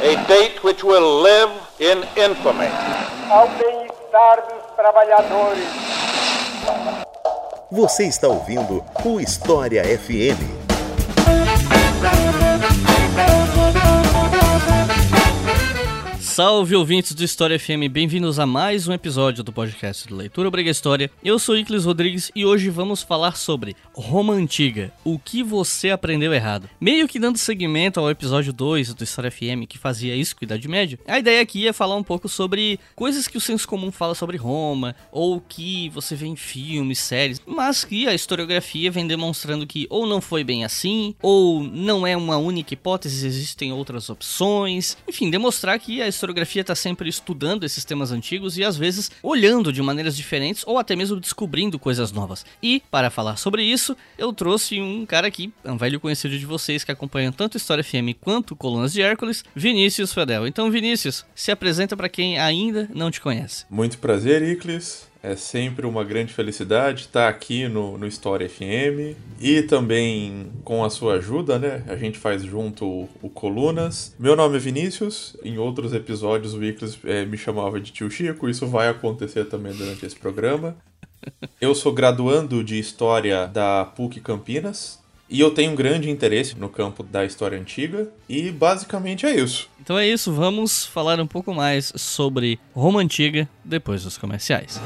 A date which will live in infamy. Ao bem-estar dos trabalhadores. Você está ouvindo o História FM. Salve ouvintes do História FM, bem-vindos a mais um episódio do podcast do Leitura Obriga História. Eu sou Iclis Rodrigues e hoje vamos falar sobre Roma Antiga, o que você aprendeu errado. Meio que dando seguimento ao episódio 2 do História FM que fazia isso com a Idade Média, a ideia aqui é falar um pouco sobre coisas que o senso comum fala sobre Roma, ou que você vê em filmes, séries, mas que a historiografia vem demonstrando que ou não foi bem assim, ou não é uma única hipótese, existem outras opções, enfim, demonstrar que a historiografia está sempre estudando esses temas antigos e às vezes olhando de maneiras diferentes ou até mesmo descobrindo coisas novas. E para falar sobre isso, eu trouxe um cara aqui, um velho conhecido de vocês que acompanha tanto História FM quanto Colunas de Hércules, Vinícius Fedel. Então, Vinícius, se apresenta para quem ainda não te conhece. Muito prazer, Iclis. É sempre uma grande felicidade estar aqui no, no História FM e também com a sua ajuda, né? A gente faz junto o, o Colunas. Meu nome é Vinícius. Em outros episódios o Iclis é, me chamava de tio Chico. Isso vai acontecer também durante esse programa. Eu sou graduando de História da PUC Campinas. E eu tenho um grande interesse no campo da história antiga, e basicamente é isso. Então é isso, vamos falar um pouco mais sobre Roma Antiga depois dos comerciais.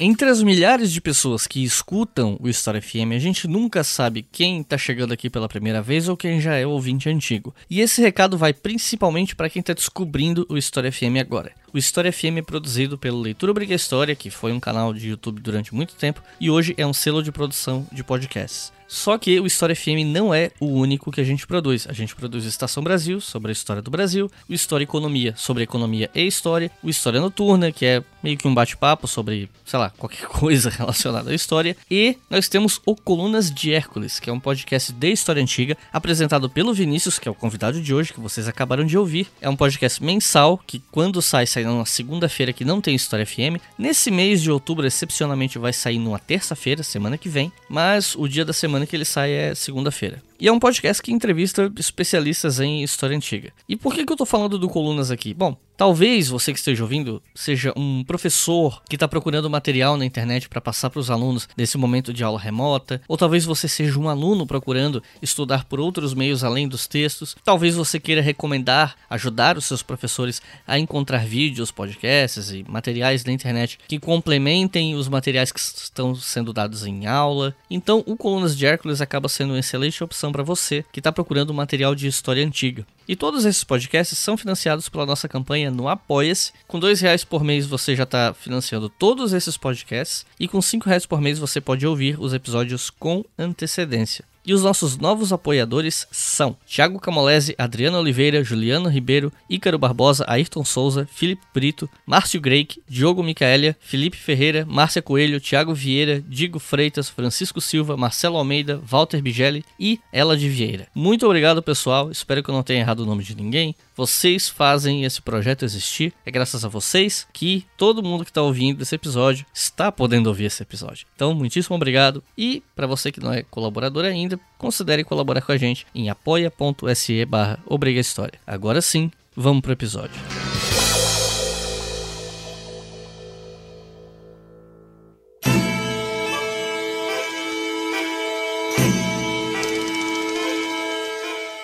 Entre as milhares de pessoas que escutam o História FM, a gente nunca sabe quem está chegando aqui pela primeira vez ou quem já é ouvinte antigo. E esse recado vai principalmente para quem está descobrindo o História FM agora. O História FM é produzido pelo Leitura Obriga História, que foi um canal de YouTube durante muito tempo e hoje é um selo de produção de podcasts. Só que o História FM não é o único que a gente produz. A gente produz Estação Brasil, sobre a história do Brasil, o História Economia, sobre economia e história, o História Noturna, que é meio que um bate-papo sobre, sei lá, qualquer coisa relacionada à história, e nós temos o Colunas de Hércules, que é um podcast de história antiga, apresentado pelo Vinícius, que é o convidado de hoje, que vocês acabaram de ouvir. É um podcast mensal, que quando sai, sai na segunda-feira, que não tem História FM. Nesse mês de outubro, excepcionalmente, vai sair numa terça-feira, semana que vem, mas o dia da semana que ele sai é segunda-feira. E é um podcast que entrevista especialistas em história antiga. E por que, que eu tô falando do Colunas aqui? Bom, talvez você que esteja ouvindo seja um professor que está procurando material na internet para passar para os alunos nesse momento de aula remota, ou talvez você seja um aluno procurando estudar por outros meios além dos textos. Talvez você queira recomendar, ajudar os seus professores a encontrar vídeos, podcasts e materiais na internet que complementem os materiais que estão sendo dados em aula. Então, o Colunas de Hércules acaba sendo uma excelente opção para você que está procurando material de história antiga. E todos esses podcasts são financiados pela nossa campanha no Apoia-se. Com dois reais por mês você já está financiando todos esses podcasts e com cinco reais por mês você pode ouvir os episódios com antecedência. E os nossos novos apoiadores são Thiago Camolese, Adriana Oliveira, Juliano Ribeiro, Ícaro Barbosa, Ayrton Souza, Felipe Brito, Márcio Greik, Diogo Micaelia, Felipe Ferreira, Márcia Coelho, Thiago Vieira, Digo Freitas, Francisco Silva, Marcelo Almeida, Walter Bigelli e Ela de Vieira. Muito obrigado, pessoal. Espero que eu não tenha errado o nome de ninguém. Vocês fazem esse projeto existir. É graças a vocês que todo mundo que está ouvindo esse episódio está podendo ouvir esse episódio. Então, muitíssimo obrigado. E para você que não é colaborador ainda, considere colaborar com a gente em apoia.se barra Agora sim, vamos pro episódio.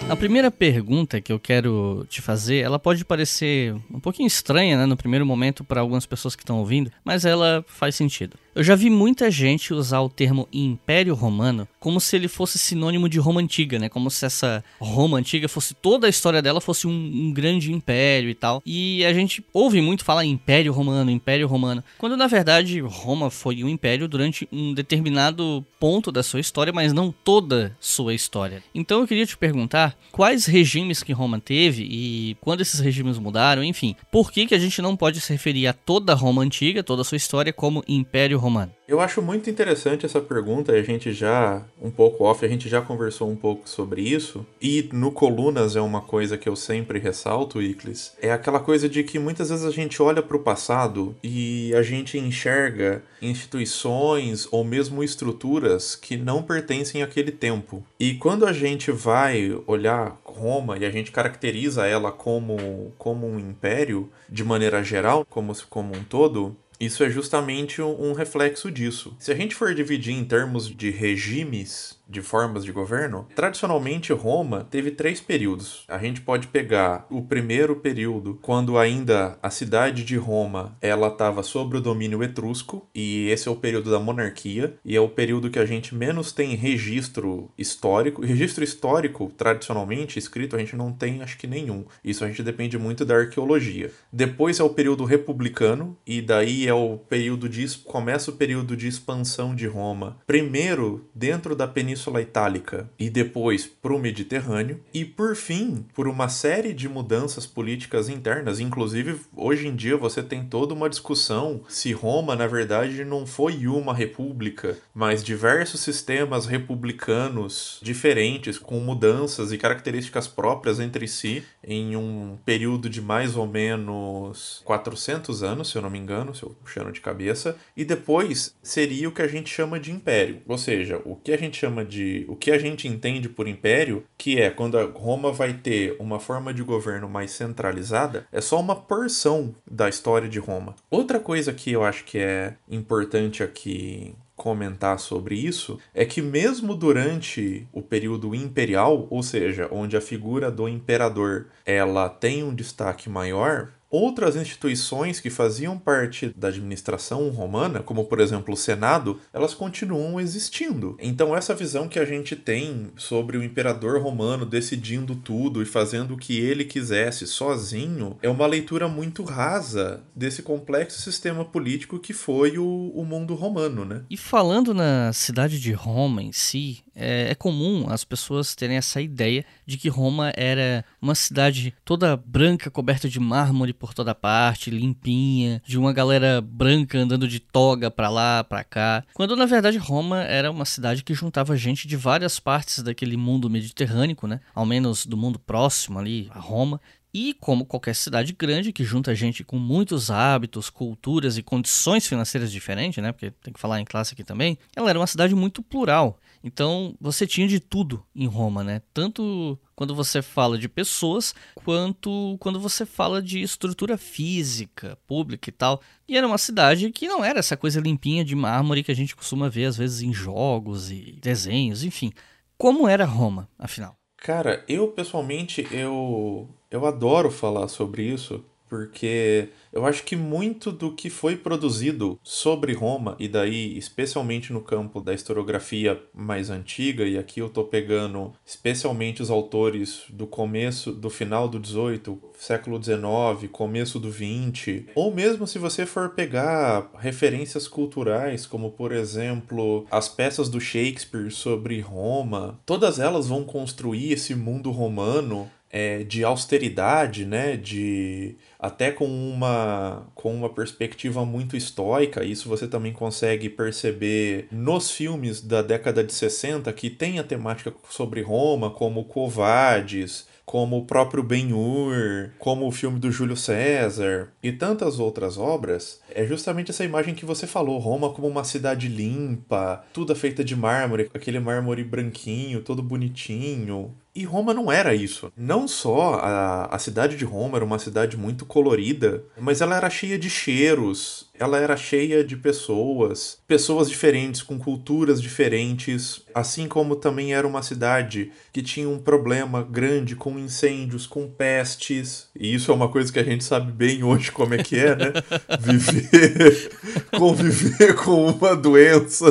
A primeira pergunta que eu quero te fazer, ela pode parecer um pouquinho estranha, né, no primeiro momento para algumas pessoas que estão ouvindo, mas ela faz sentido. Eu já vi muita gente usar o termo Império Romano como se ele fosse sinônimo de Roma Antiga, né? Como se essa Roma Antiga fosse toda a história dela fosse um, um grande império e tal. E a gente ouve muito falar Império Romano, Império Romano, quando na verdade Roma foi um império durante um determinado ponto da sua história, mas não toda sua história. Então eu queria te perguntar quais regimes que Roma teve e quando esses regimes mudaram, enfim, por que que a gente não pode se referir a toda Roma Antiga, toda a sua história como Império romano? Eu acho muito interessante essa pergunta, a gente já, um pouco off, a gente já conversou um pouco sobre isso. E no Colunas é uma coisa que eu sempre ressalto, Iclis. É aquela coisa de que muitas vezes a gente olha para o passado e a gente enxerga instituições ou mesmo estruturas que não pertencem àquele tempo. E quando a gente vai olhar Roma e a gente caracteriza ela como, como um império de maneira geral, como, como um todo, isso é justamente um reflexo disso. Se a gente for dividir em termos de regimes de formas de governo, tradicionalmente Roma teve três períodos. A gente pode pegar o primeiro período, quando ainda a cidade de Roma ela estava sob o domínio etrusco, e esse é o período da monarquia, e é o período que a gente menos tem registro histórico. Registro histórico, tradicionalmente escrito, a gente não tem, acho que nenhum. Isso a gente depende muito da arqueologia. Depois é o período republicano, e daí é o período de começa o período de expansão de Roma. Primeiro dentro da península Península Itálica e depois para o Mediterrâneo, e por fim, por uma série de mudanças políticas internas. Inclusive, hoje em dia você tem toda uma discussão se Roma, na verdade, não foi uma república, mas diversos sistemas republicanos diferentes, com mudanças e características próprias entre si, em um período de mais ou menos 400 anos, se eu não me engano, se eu puxando de cabeça, e depois seria o que a gente chama de império, ou seja, o que a gente chama de o que a gente entende por império, que é quando Roma vai ter uma forma de governo mais centralizada, é só uma porção da história de Roma. Outra coisa que eu acho que é importante aqui comentar sobre isso é que mesmo durante o período imperial, ou seja, onde a figura do imperador ela tem um destaque maior, Outras instituições que faziam parte da administração romana, como por exemplo o Senado, elas continuam existindo. Então essa visão que a gente tem sobre o imperador romano decidindo tudo e fazendo o que ele quisesse sozinho é uma leitura muito rasa desse complexo sistema político que foi o, o mundo romano, né? E falando na cidade de Roma em si, é, é, comum as pessoas terem essa ideia de que Roma era uma cidade toda branca, coberta de mármore por toda parte, limpinha, de uma galera branca andando de toga para lá, para cá. Quando na verdade Roma era uma cidade que juntava gente de várias partes daquele mundo mediterrâneo, né? Ao menos do mundo próximo ali a Roma. E como qualquer cidade grande que junta gente com muitos hábitos, culturas e condições financeiras diferentes, né? Porque tem que falar em classe aqui também. Ela era uma cidade muito plural. Então você tinha de tudo em Roma, né? Tanto quando você fala de pessoas, quanto quando você fala de estrutura física, pública e tal. E era uma cidade que não era essa coisa limpinha de mármore que a gente costuma ver às vezes em jogos e desenhos, enfim. Como era Roma, afinal? Cara, eu pessoalmente eu eu adoro falar sobre isso, porque eu acho que muito do que foi produzido sobre Roma, e daí especialmente no campo da historiografia mais antiga, e aqui eu tô pegando especialmente os autores do começo, do final do 18, século 19, começo do 20, ou mesmo se você for pegar referências culturais, como por exemplo as peças do Shakespeare sobre Roma, todas elas vão construir esse mundo romano é, de austeridade, né, de até com uma com uma perspectiva muito estoica. Isso você também consegue perceber nos filmes da década de 60 que tem a temática sobre Roma, como Covades, como o próprio Ben-Hur, como o filme do Júlio César e tantas outras obras, é justamente essa imagem que você falou, Roma como uma cidade limpa, tudo feita de mármore, aquele mármore branquinho, todo bonitinho. E Roma não era isso. Não só a, a cidade de Roma era uma cidade muito colorida, mas ela era cheia de cheiros, ela era cheia de pessoas, pessoas diferentes, com culturas diferentes, assim como também era uma cidade que tinha um problema grande com incêndios, com pestes. E isso é uma coisa que a gente sabe bem hoje como é que é, né? Viver, conviver com uma doença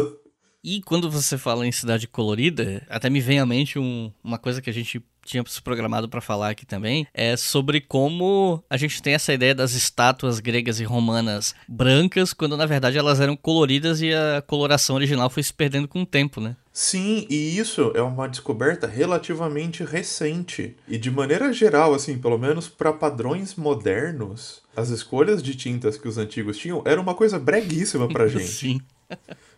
e quando você fala em cidade colorida, até me vem à mente um, uma coisa que a gente tinha se programado para falar aqui também, é sobre como a gente tem essa ideia das estátuas gregas e romanas brancas, quando na verdade elas eram coloridas e a coloração original foi se perdendo com o tempo, né? Sim, e isso é uma descoberta relativamente recente. E de maneira geral, assim, pelo menos para padrões modernos, as escolhas de tintas que os antigos tinham era uma coisa breguíssima pra gente. Sim.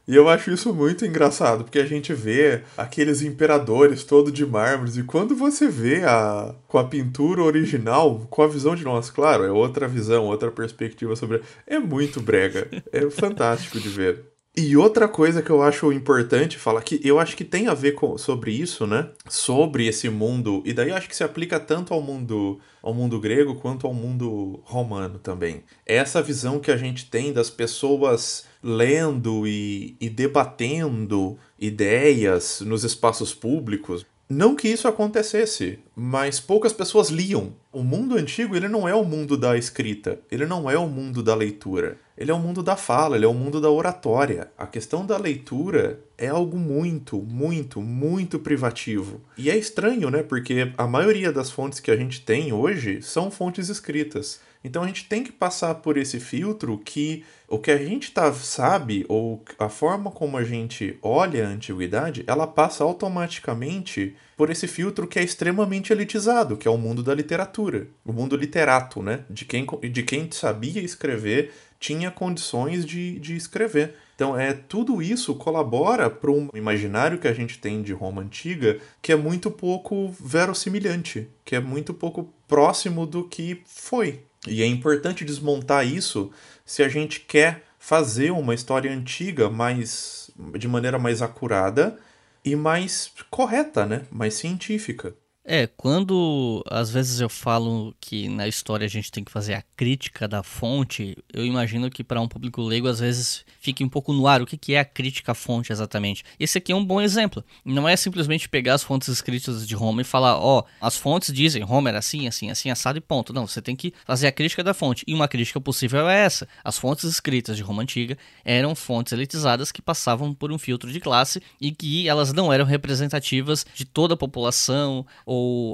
E eu acho isso muito engraçado, porque a gente vê aqueles imperadores todo de mármores, e quando você vê a com a pintura original, com a visão de nós, claro, é outra visão, outra perspectiva sobre. É muito brega. É fantástico de ver. E outra coisa que eu acho importante falar que eu acho que tem a ver com, sobre isso, né? Sobre esse mundo, e daí acho que se aplica tanto ao mundo ao mundo grego quanto ao mundo romano também. É essa visão que a gente tem das pessoas lendo e, e debatendo ideias nos espaços públicos. Não que isso acontecesse, mas poucas pessoas liam. O mundo antigo ele não é o mundo da escrita, ele não é o mundo da leitura. Ele é o mundo da fala, ele é o mundo da oratória. A questão da leitura é algo muito, muito, muito privativo. E é estranho, né? Porque a maioria das fontes que a gente tem hoje são fontes escritas. Então a gente tem que passar por esse filtro que o que a gente tá, sabe, ou a forma como a gente olha a antiguidade, ela passa automaticamente por esse filtro que é extremamente elitizado, que é o mundo da literatura. O mundo literato, né? De quem, de quem sabia escrever, tinha condições de, de escrever. Então, é tudo isso colabora para um imaginário que a gente tem de Roma antiga que é muito pouco verossimilhante, que é muito pouco próximo do que foi. E é importante desmontar isso se a gente quer fazer uma história antiga mais de maneira mais acurada e mais correta, né? Mais científica. É, quando às vezes eu falo que na história a gente tem que fazer a crítica da fonte, eu imagino que para um público leigo às vezes fique um pouco no ar o que é a crítica à fonte exatamente. Esse aqui é um bom exemplo. Não é simplesmente pegar as fontes escritas de Roma e falar, ó, oh, as fontes dizem Roma era assim, assim, assim, assado e ponto. Não, você tem que fazer a crítica da fonte. E uma crítica possível é essa. As fontes escritas de Roma antiga eram fontes elitizadas que passavam por um filtro de classe e que elas não eram representativas de toda a população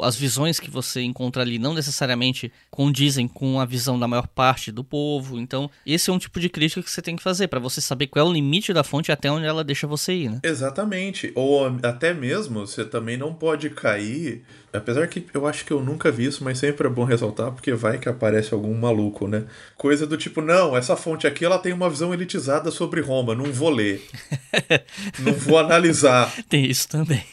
as visões que você encontra ali não necessariamente condizem com a visão da maior parte do povo. Então, esse é um tipo de crítica que você tem que fazer para você saber qual é o limite da fonte até onde ela deixa você ir, né? Exatamente. Ou até mesmo você também não pode cair. Apesar que eu acho que eu nunca vi isso, mas sempre é bom ressaltar, porque vai que aparece algum maluco, né? Coisa do tipo, não, essa fonte aqui ela tem uma visão elitizada sobre Roma, não vou ler. não vou analisar. Tem isso também.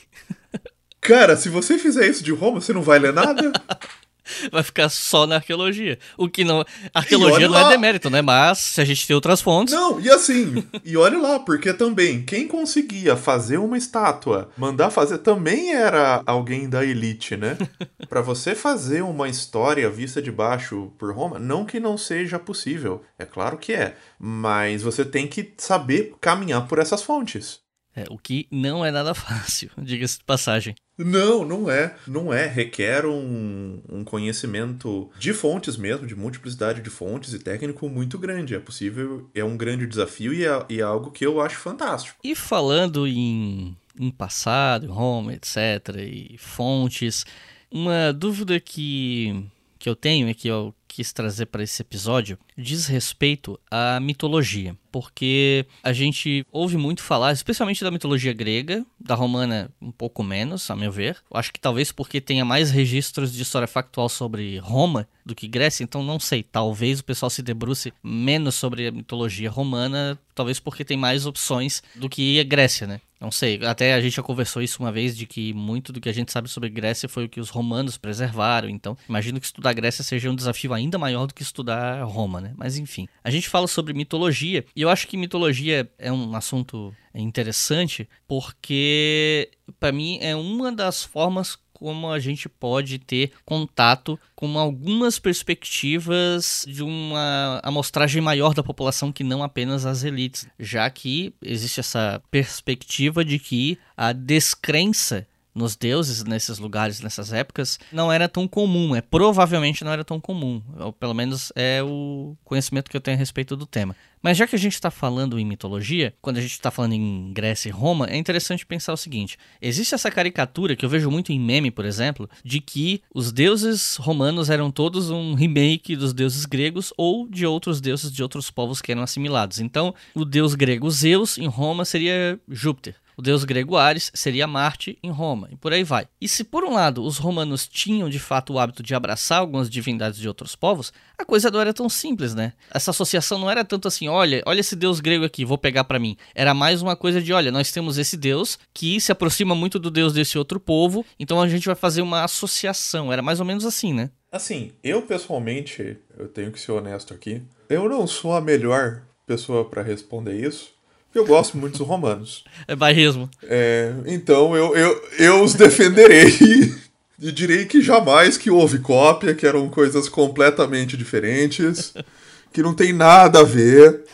Cara, se você fizer isso de Roma, você não vai ler nada? vai ficar só na arqueologia. O que não. Arqueologia não é lá. é demérito, né? Mas se a gente tem outras fontes. Não, e assim, e olha lá, porque também, quem conseguia fazer uma estátua, mandar fazer, também era alguém da elite, né? para você fazer uma história vista de baixo por Roma, não que não seja possível, é claro que é, mas você tem que saber caminhar por essas fontes. É, o que não é nada fácil, diga-se de passagem. Não, não é. Não é. Requer um, um conhecimento de fontes mesmo, de multiplicidade de fontes e técnico muito grande. É possível, é um grande desafio e é, e é algo que eu acho fantástico. E falando em, em passado, Roma, etc., e fontes, uma dúvida que, que eu tenho é que eu quis trazer para esse episódio diz respeito à mitologia porque a gente ouve muito falar, especialmente da mitologia grega, da romana um pouco menos, a meu ver. Acho que talvez porque tenha mais registros de história factual sobre Roma do que Grécia, então não sei, talvez o pessoal se debruce menos sobre a mitologia romana, talvez porque tem mais opções do que a Grécia, né? Não sei, até a gente já conversou isso uma vez de que muito do que a gente sabe sobre Grécia foi o que os romanos preservaram, então imagino que estudar Grécia seja um desafio ainda maior do que estudar Roma, né? Mas enfim, a gente fala sobre mitologia e eu acho que mitologia é um assunto interessante porque para mim é uma das formas como a gente pode ter contato com algumas perspectivas de uma amostragem maior da população que não apenas as elites, já que existe essa perspectiva de que a descrença nos deuses nesses lugares, nessas épocas, não era tão comum. É provavelmente não era tão comum. Ou pelo menos é o conhecimento que eu tenho a respeito do tema. Mas já que a gente está falando em mitologia, quando a gente está falando em Grécia e Roma, é interessante pensar o seguinte: existe essa caricatura que eu vejo muito em meme, por exemplo, de que os deuses romanos eram todos um remake dos deuses gregos ou de outros deuses de outros povos que eram assimilados. Então, o deus grego Zeus em Roma seria Júpiter. O deus grego Ares seria Marte em Roma, e por aí vai. E se por um lado os romanos tinham de fato o hábito de abraçar algumas divindades de outros povos, a coisa não era tão simples, né? Essa associação não era tanto assim, olha, olha esse deus grego aqui, vou pegar para mim. Era mais uma coisa de, olha, nós temos esse deus que se aproxima muito do deus desse outro povo, então a gente vai fazer uma associação. Era mais ou menos assim, né? Assim, eu pessoalmente, eu tenho que ser honesto aqui, eu não sou a melhor pessoa para responder isso, eu gosto muito dos romanos. É bairrismo. É, então eu, eu, eu os defenderei e direi que jamais que houve cópia, que eram coisas completamente diferentes, que não tem nada a ver,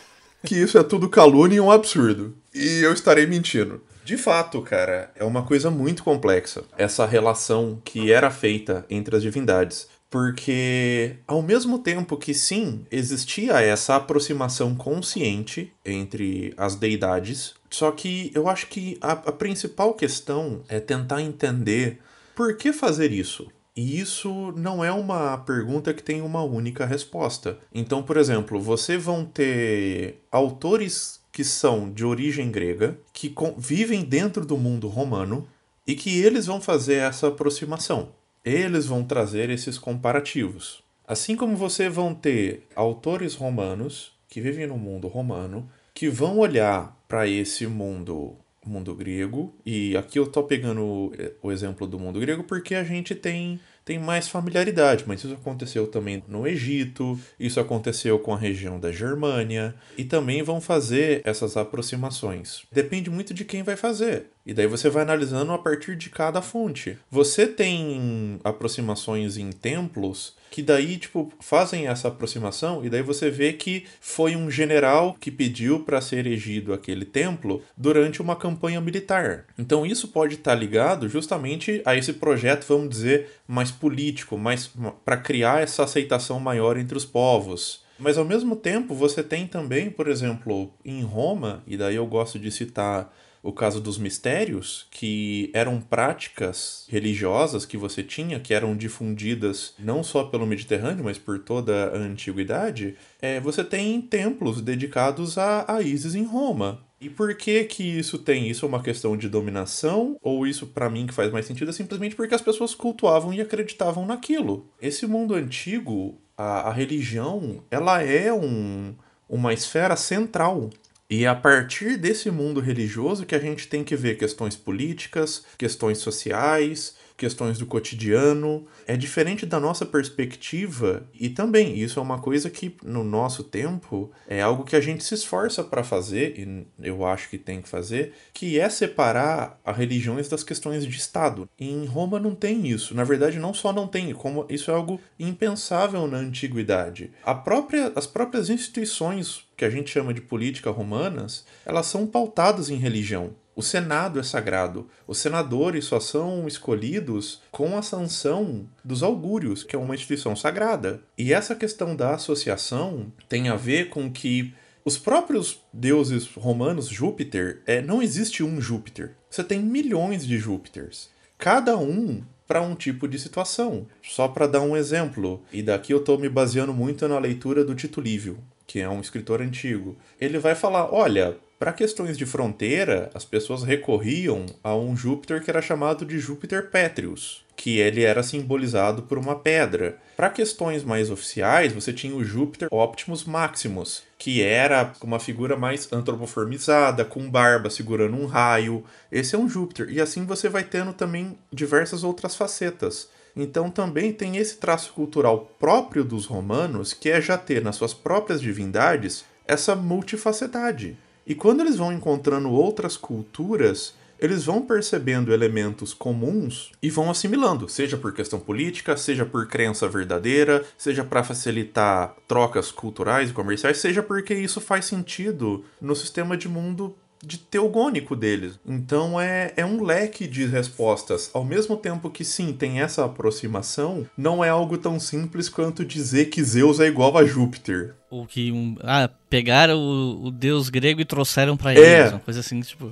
que isso é tudo calúnia e um absurdo. E eu estarei mentindo. De fato, cara, é uma coisa muito complexa essa relação que era feita entre as divindades. Porque, ao mesmo tempo que sim, existia essa aproximação consciente entre as deidades, só que eu acho que a, a principal questão é tentar entender por que fazer isso. E isso não é uma pergunta que tem uma única resposta. Então, por exemplo, você vão ter autores que são de origem grega, que vivem dentro do mundo romano, e que eles vão fazer essa aproximação eles vão trazer esses comparativos. Assim como você vão ter autores romanos que vivem no mundo romano, que vão olhar para esse mundo mundo grego, e aqui eu estou pegando o exemplo do mundo grego porque a gente tem tem mais familiaridade, mas isso aconteceu também no Egito, isso aconteceu com a região da Germânia, e também vão fazer essas aproximações. Depende muito de quem vai fazer. E daí você vai analisando a partir de cada fonte. Você tem aproximações em templos que daí, tipo, fazem essa aproximação e daí você vê que foi um general que pediu para ser erigido aquele templo durante uma campanha militar. Então isso pode estar tá ligado justamente a esse projeto, vamos dizer, mais político, mais para criar essa aceitação maior entre os povos. Mas ao mesmo tempo, você tem também, por exemplo, em Roma, e daí eu gosto de citar o caso dos mistérios, que eram práticas religiosas que você tinha, que eram difundidas não só pelo Mediterrâneo, mas por toda a antiguidade, é, você tem templos dedicados a, a Isis em Roma. E por que que isso tem? Isso é uma questão de dominação? Ou isso, para mim, que faz mais sentido, é simplesmente porque as pessoas cultuavam e acreditavam naquilo. Esse mundo antigo, a, a religião, ela é um, uma esfera central e é a partir desse mundo religioso que a gente tem que ver questões políticas, questões sociais, questões do cotidiano. É diferente da nossa perspectiva e também isso é uma coisa que no nosso tempo é algo que a gente se esforça para fazer e eu acho que tem que fazer, que é separar as religiões das questões de Estado. Em Roma não tem isso. Na verdade, não só não tem, como isso é algo impensável na antiguidade. A própria, as próprias instituições que a gente chama de política romanas, elas são pautadas em religião. O Senado é sagrado. Os senadores só são escolhidos com a sanção dos augúrios, que é uma instituição sagrada. E essa questão da associação tem a ver com que os próprios deuses romanos, Júpiter, é, não existe um Júpiter. Você tem milhões de Júpiters. Cada um para um tipo de situação. Só para dar um exemplo, e daqui eu estou me baseando muito na leitura do Tito Livio, que é um escritor antigo. Ele vai falar: olha, para questões de fronteira, as pessoas recorriam a um Júpiter que era chamado de Júpiter Pétreos, que ele era simbolizado por uma pedra. Para questões mais oficiais, você tinha o Júpiter Optimus Maximus, que era uma figura mais antropoformizada, com barba segurando um raio. Esse é um Júpiter. E assim você vai tendo também diversas outras facetas. Então também tem esse traço cultural próprio dos romanos, que é já ter nas suas próprias divindades essa multifacetade. E quando eles vão encontrando outras culturas, eles vão percebendo elementos comuns e vão assimilando, seja por questão política, seja por crença verdadeira, seja para facilitar trocas culturais e comerciais, seja porque isso faz sentido no sistema de mundo de teogônico deles. Então é, é um leque de respostas. Ao mesmo tempo que sim, tem essa aproximação, não é algo tão simples quanto dizer que Zeus é igual a Júpiter. Ou que um, ah, pegaram o, o deus grego e trouxeram para é. eles, uma coisa assim, tipo.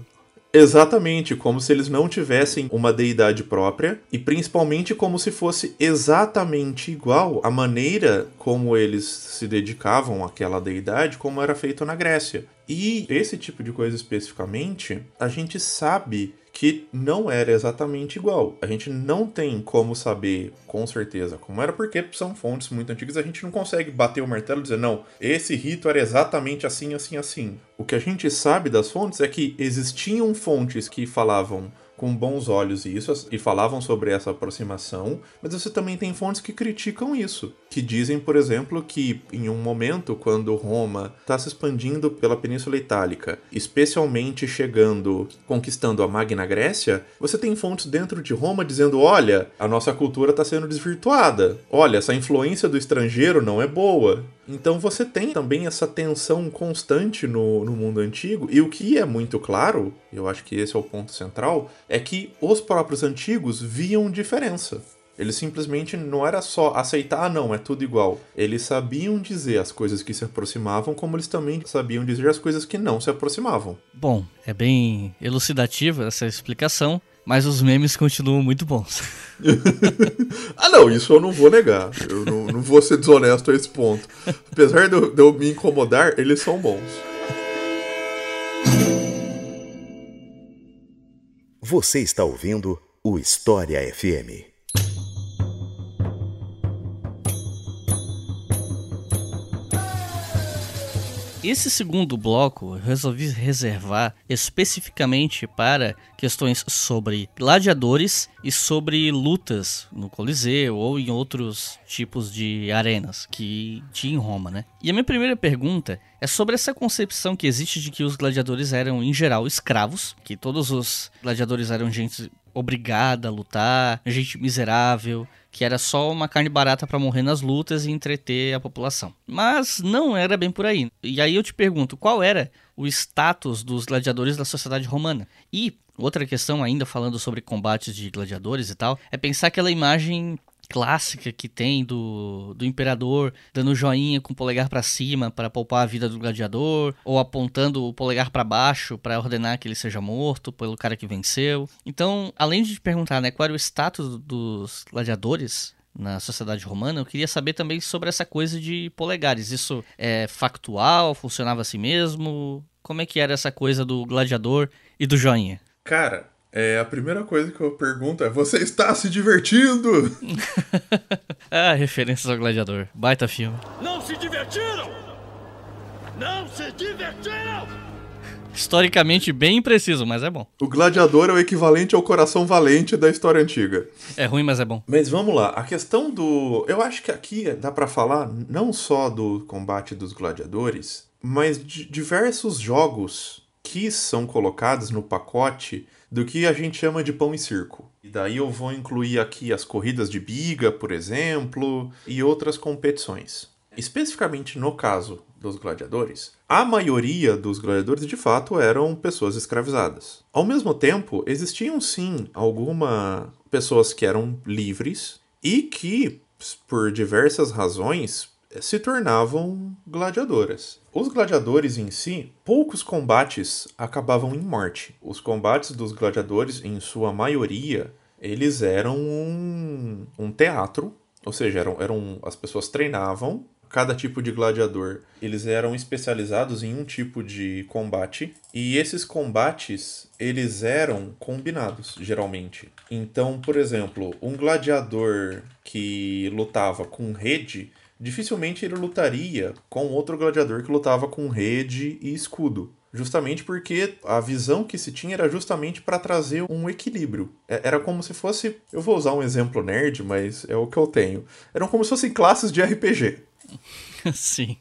Exatamente, como se eles não tivessem uma deidade própria e principalmente como se fosse exatamente igual a maneira como eles se dedicavam àquela deidade, como era feito na Grécia. E esse tipo de coisa especificamente, a gente sabe que não era exatamente igual. A gente não tem como saber com certeza como era, porque são fontes muito antigas, a gente não consegue bater o martelo e dizer, não, esse rito era exatamente assim, assim, assim. O que a gente sabe das fontes é que existiam fontes que falavam com bons olhos isso e falavam sobre essa aproximação, mas você também tem fontes que criticam isso, que dizem, por exemplo, que em um momento quando Roma está se expandindo pela Península Itálica, especialmente chegando, conquistando a Magna Grécia, você tem fontes dentro de Roma dizendo: olha, a nossa cultura está sendo desvirtuada, olha, essa influência do estrangeiro não é boa. Então você tem também essa tensão constante no, no mundo antigo, e o que é muito claro, eu acho que esse é o ponto central, é que os próprios antigos viam diferença. Eles simplesmente não era só aceitar, ah, não, é tudo igual. Eles sabiam dizer as coisas que se aproximavam, como eles também sabiam dizer as coisas que não se aproximavam. Bom, é bem elucidativa essa explicação, mas os memes continuam muito bons. ah, não, isso eu não vou negar. Eu não, não vou ser desonesto a esse ponto. Apesar de eu, de eu me incomodar, eles são bons. Você está ouvindo o História FM. Esse segundo bloco resolvi reservar especificamente para questões sobre gladiadores e sobre lutas no Coliseu ou em outros tipos de arenas que tinha em Roma, né? E a minha primeira pergunta é sobre essa concepção que existe de que os gladiadores eram, em geral, escravos, que todos os gladiadores eram gente obrigada a lutar, gente miserável, que era só uma carne barata para morrer nas lutas e entreter a população. Mas não era bem por aí. E aí eu te pergunto, qual era o status dos gladiadores da sociedade romana? E outra questão ainda falando sobre combates de gladiadores e tal, é pensar aquela imagem clássica que tem do, do imperador dando joinha com o polegar para cima para poupar a vida do gladiador, ou apontando o polegar para baixo para ordenar que ele seja morto pelo cara que venceu. Então, além de te perguntar né, qual era o status dos gladiadores, na sociedade romana, eu queria saber também sobre essa coisa de polegares. Isso é factual? Funcionava assim mesmo? Como é que era essa coisa do gladiador e do joinha? Cara, é, a primeira coisa que eu pergunto é: você está se divertindo? ah, referências ao Gladiador. Baita filme. Não se divertiram! Não se divertiram! Historicamente bem impreciso, mas é bom. O Gladiador é o equivalente ao Coração Valente da história antiga. É ruim, mas é bom. Mas vamos lá, a questão do. Eu acho que aqui dá para falar não só do combate dos gladiadores, mas de diversos jogos que são colocados no pacote do que a gente chama de pão e circo. E daí eu vou incluir aqui as corridas de biga, por exemplo, e outras competições. Especificamente no caso dos gladiadores, a maioria dos gladiadores de fato eram pessoas escravizadas. Ao mesmo tempo, existiam sim algumas pessoas que eram livres e que, por diversas razões, se tornavam gladiadoras. Os gladiadores em si, poucos combates acabavam em morte. Os combates dos gladiadores, em sua maioria, eles eram um, um teatro, ou seja, eram, eram as pessoas treinavam cada tipo de gladiador, eles eram especializados em um tipo de combate e esses combates eles eram combinados geralmente. Então, por exemplo, um gladiador que lutava com rede, dificilmente ele lutaria com outro gladiador que lutava com rede e escudo. Justamente porque a visão que se tinha era justamente para trazer um equilíbrio. É, era como se fosse. Eu vou usar um exemplo nerd, mas é o que eu tenho. Eram como se fossem classes de RPG. Sim.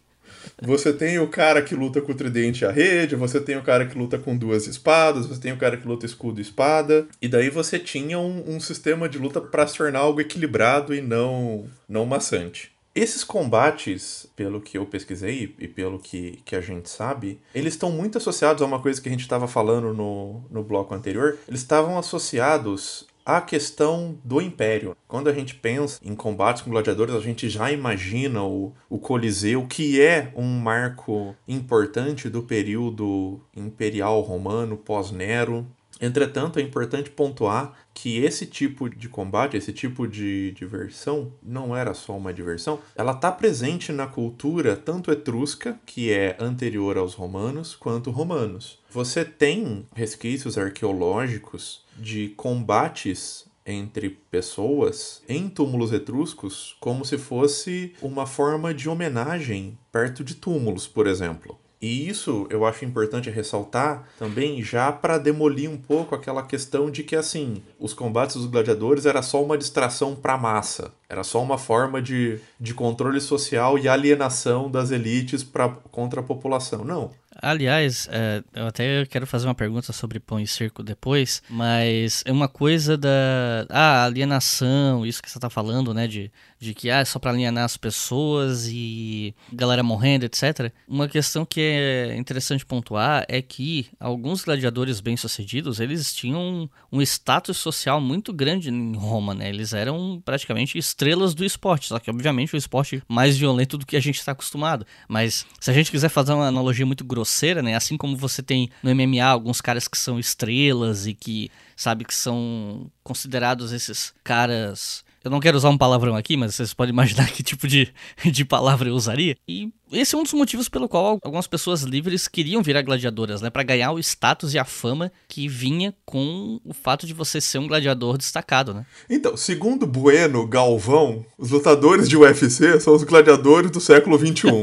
Você tem o cara que luta com o tridente e a rede, você tem o cara que luta com duas espadas, você tem o cara que luta escudo e espada. E daí você tinha um, um sistema de luta para se tornar algo equilibrado e não, não maçante. Esses combates, pelo que eu pesquisei e pelo que, que a gente sabe, eles estão muito associados a uma coisa que a gente estava falando no, no bloco anterior. Eles estavam associados à questão do império. Quando a gente pensa em combates com gladiadores, a gente já imagina o, o Coliseu, que é um marco importante do período imperial romano pós-Nero. Entretanto, é importante pontuar que esse tipo de combate, esse tipo de diversão, não era só uma diversão, ela está presente na cultura tanto etrusca, que é anterior aos romanos, quanto romanos. Você tem resquícios arqueológicos de combates entre pessoas em túmulos etruscos como se fosse uma forma de homenagem perto de túmulos, por exemplo. E isso eu acho importante ressaltar também já para demolir um pouco aquela questão de que assim, os combates dos gladiadores era só uma distração para a massa, era só uma forma de, de controle social e alienação das elites pra, contra a população. Não, Aliás, é, eu até quero fazer uma pergunta sobre pão e circo depois, mas é uma coisa da ah, alienação, isso que você está falando, né, de, de que ah, é só para alienar as pessoas e galera morrendo, etc. Uma questão que é interessante pontuar é que alguns gladiadores bem-sucedidos, eles tinham um status social muito grande em Roma, né? Eles eram praticamente estrelas do esporte, só que obviamente o esporte mais violento do que a gente está acostumado. Mas se a gente quiser fazer uma analogia muito grossa grosseira, né? Assim como você tem no MMA alguns caras que são estrelas e que, sabe, que são considerados esses caras. Eu não quero usar um palavrão aqui, mas vocês podem imaginar que tipo de, de palavra eu usaria. E esse é um dos motivos pelo qual algumas pessoas livres queriam virar gladiadoras, né? Para ganhar o status e a fama que vinha com o fato de você ser um gladiador destacado, né? Então, segundo Bueno Galvão, os lutadores de UFC são os gladiadores do século XXI.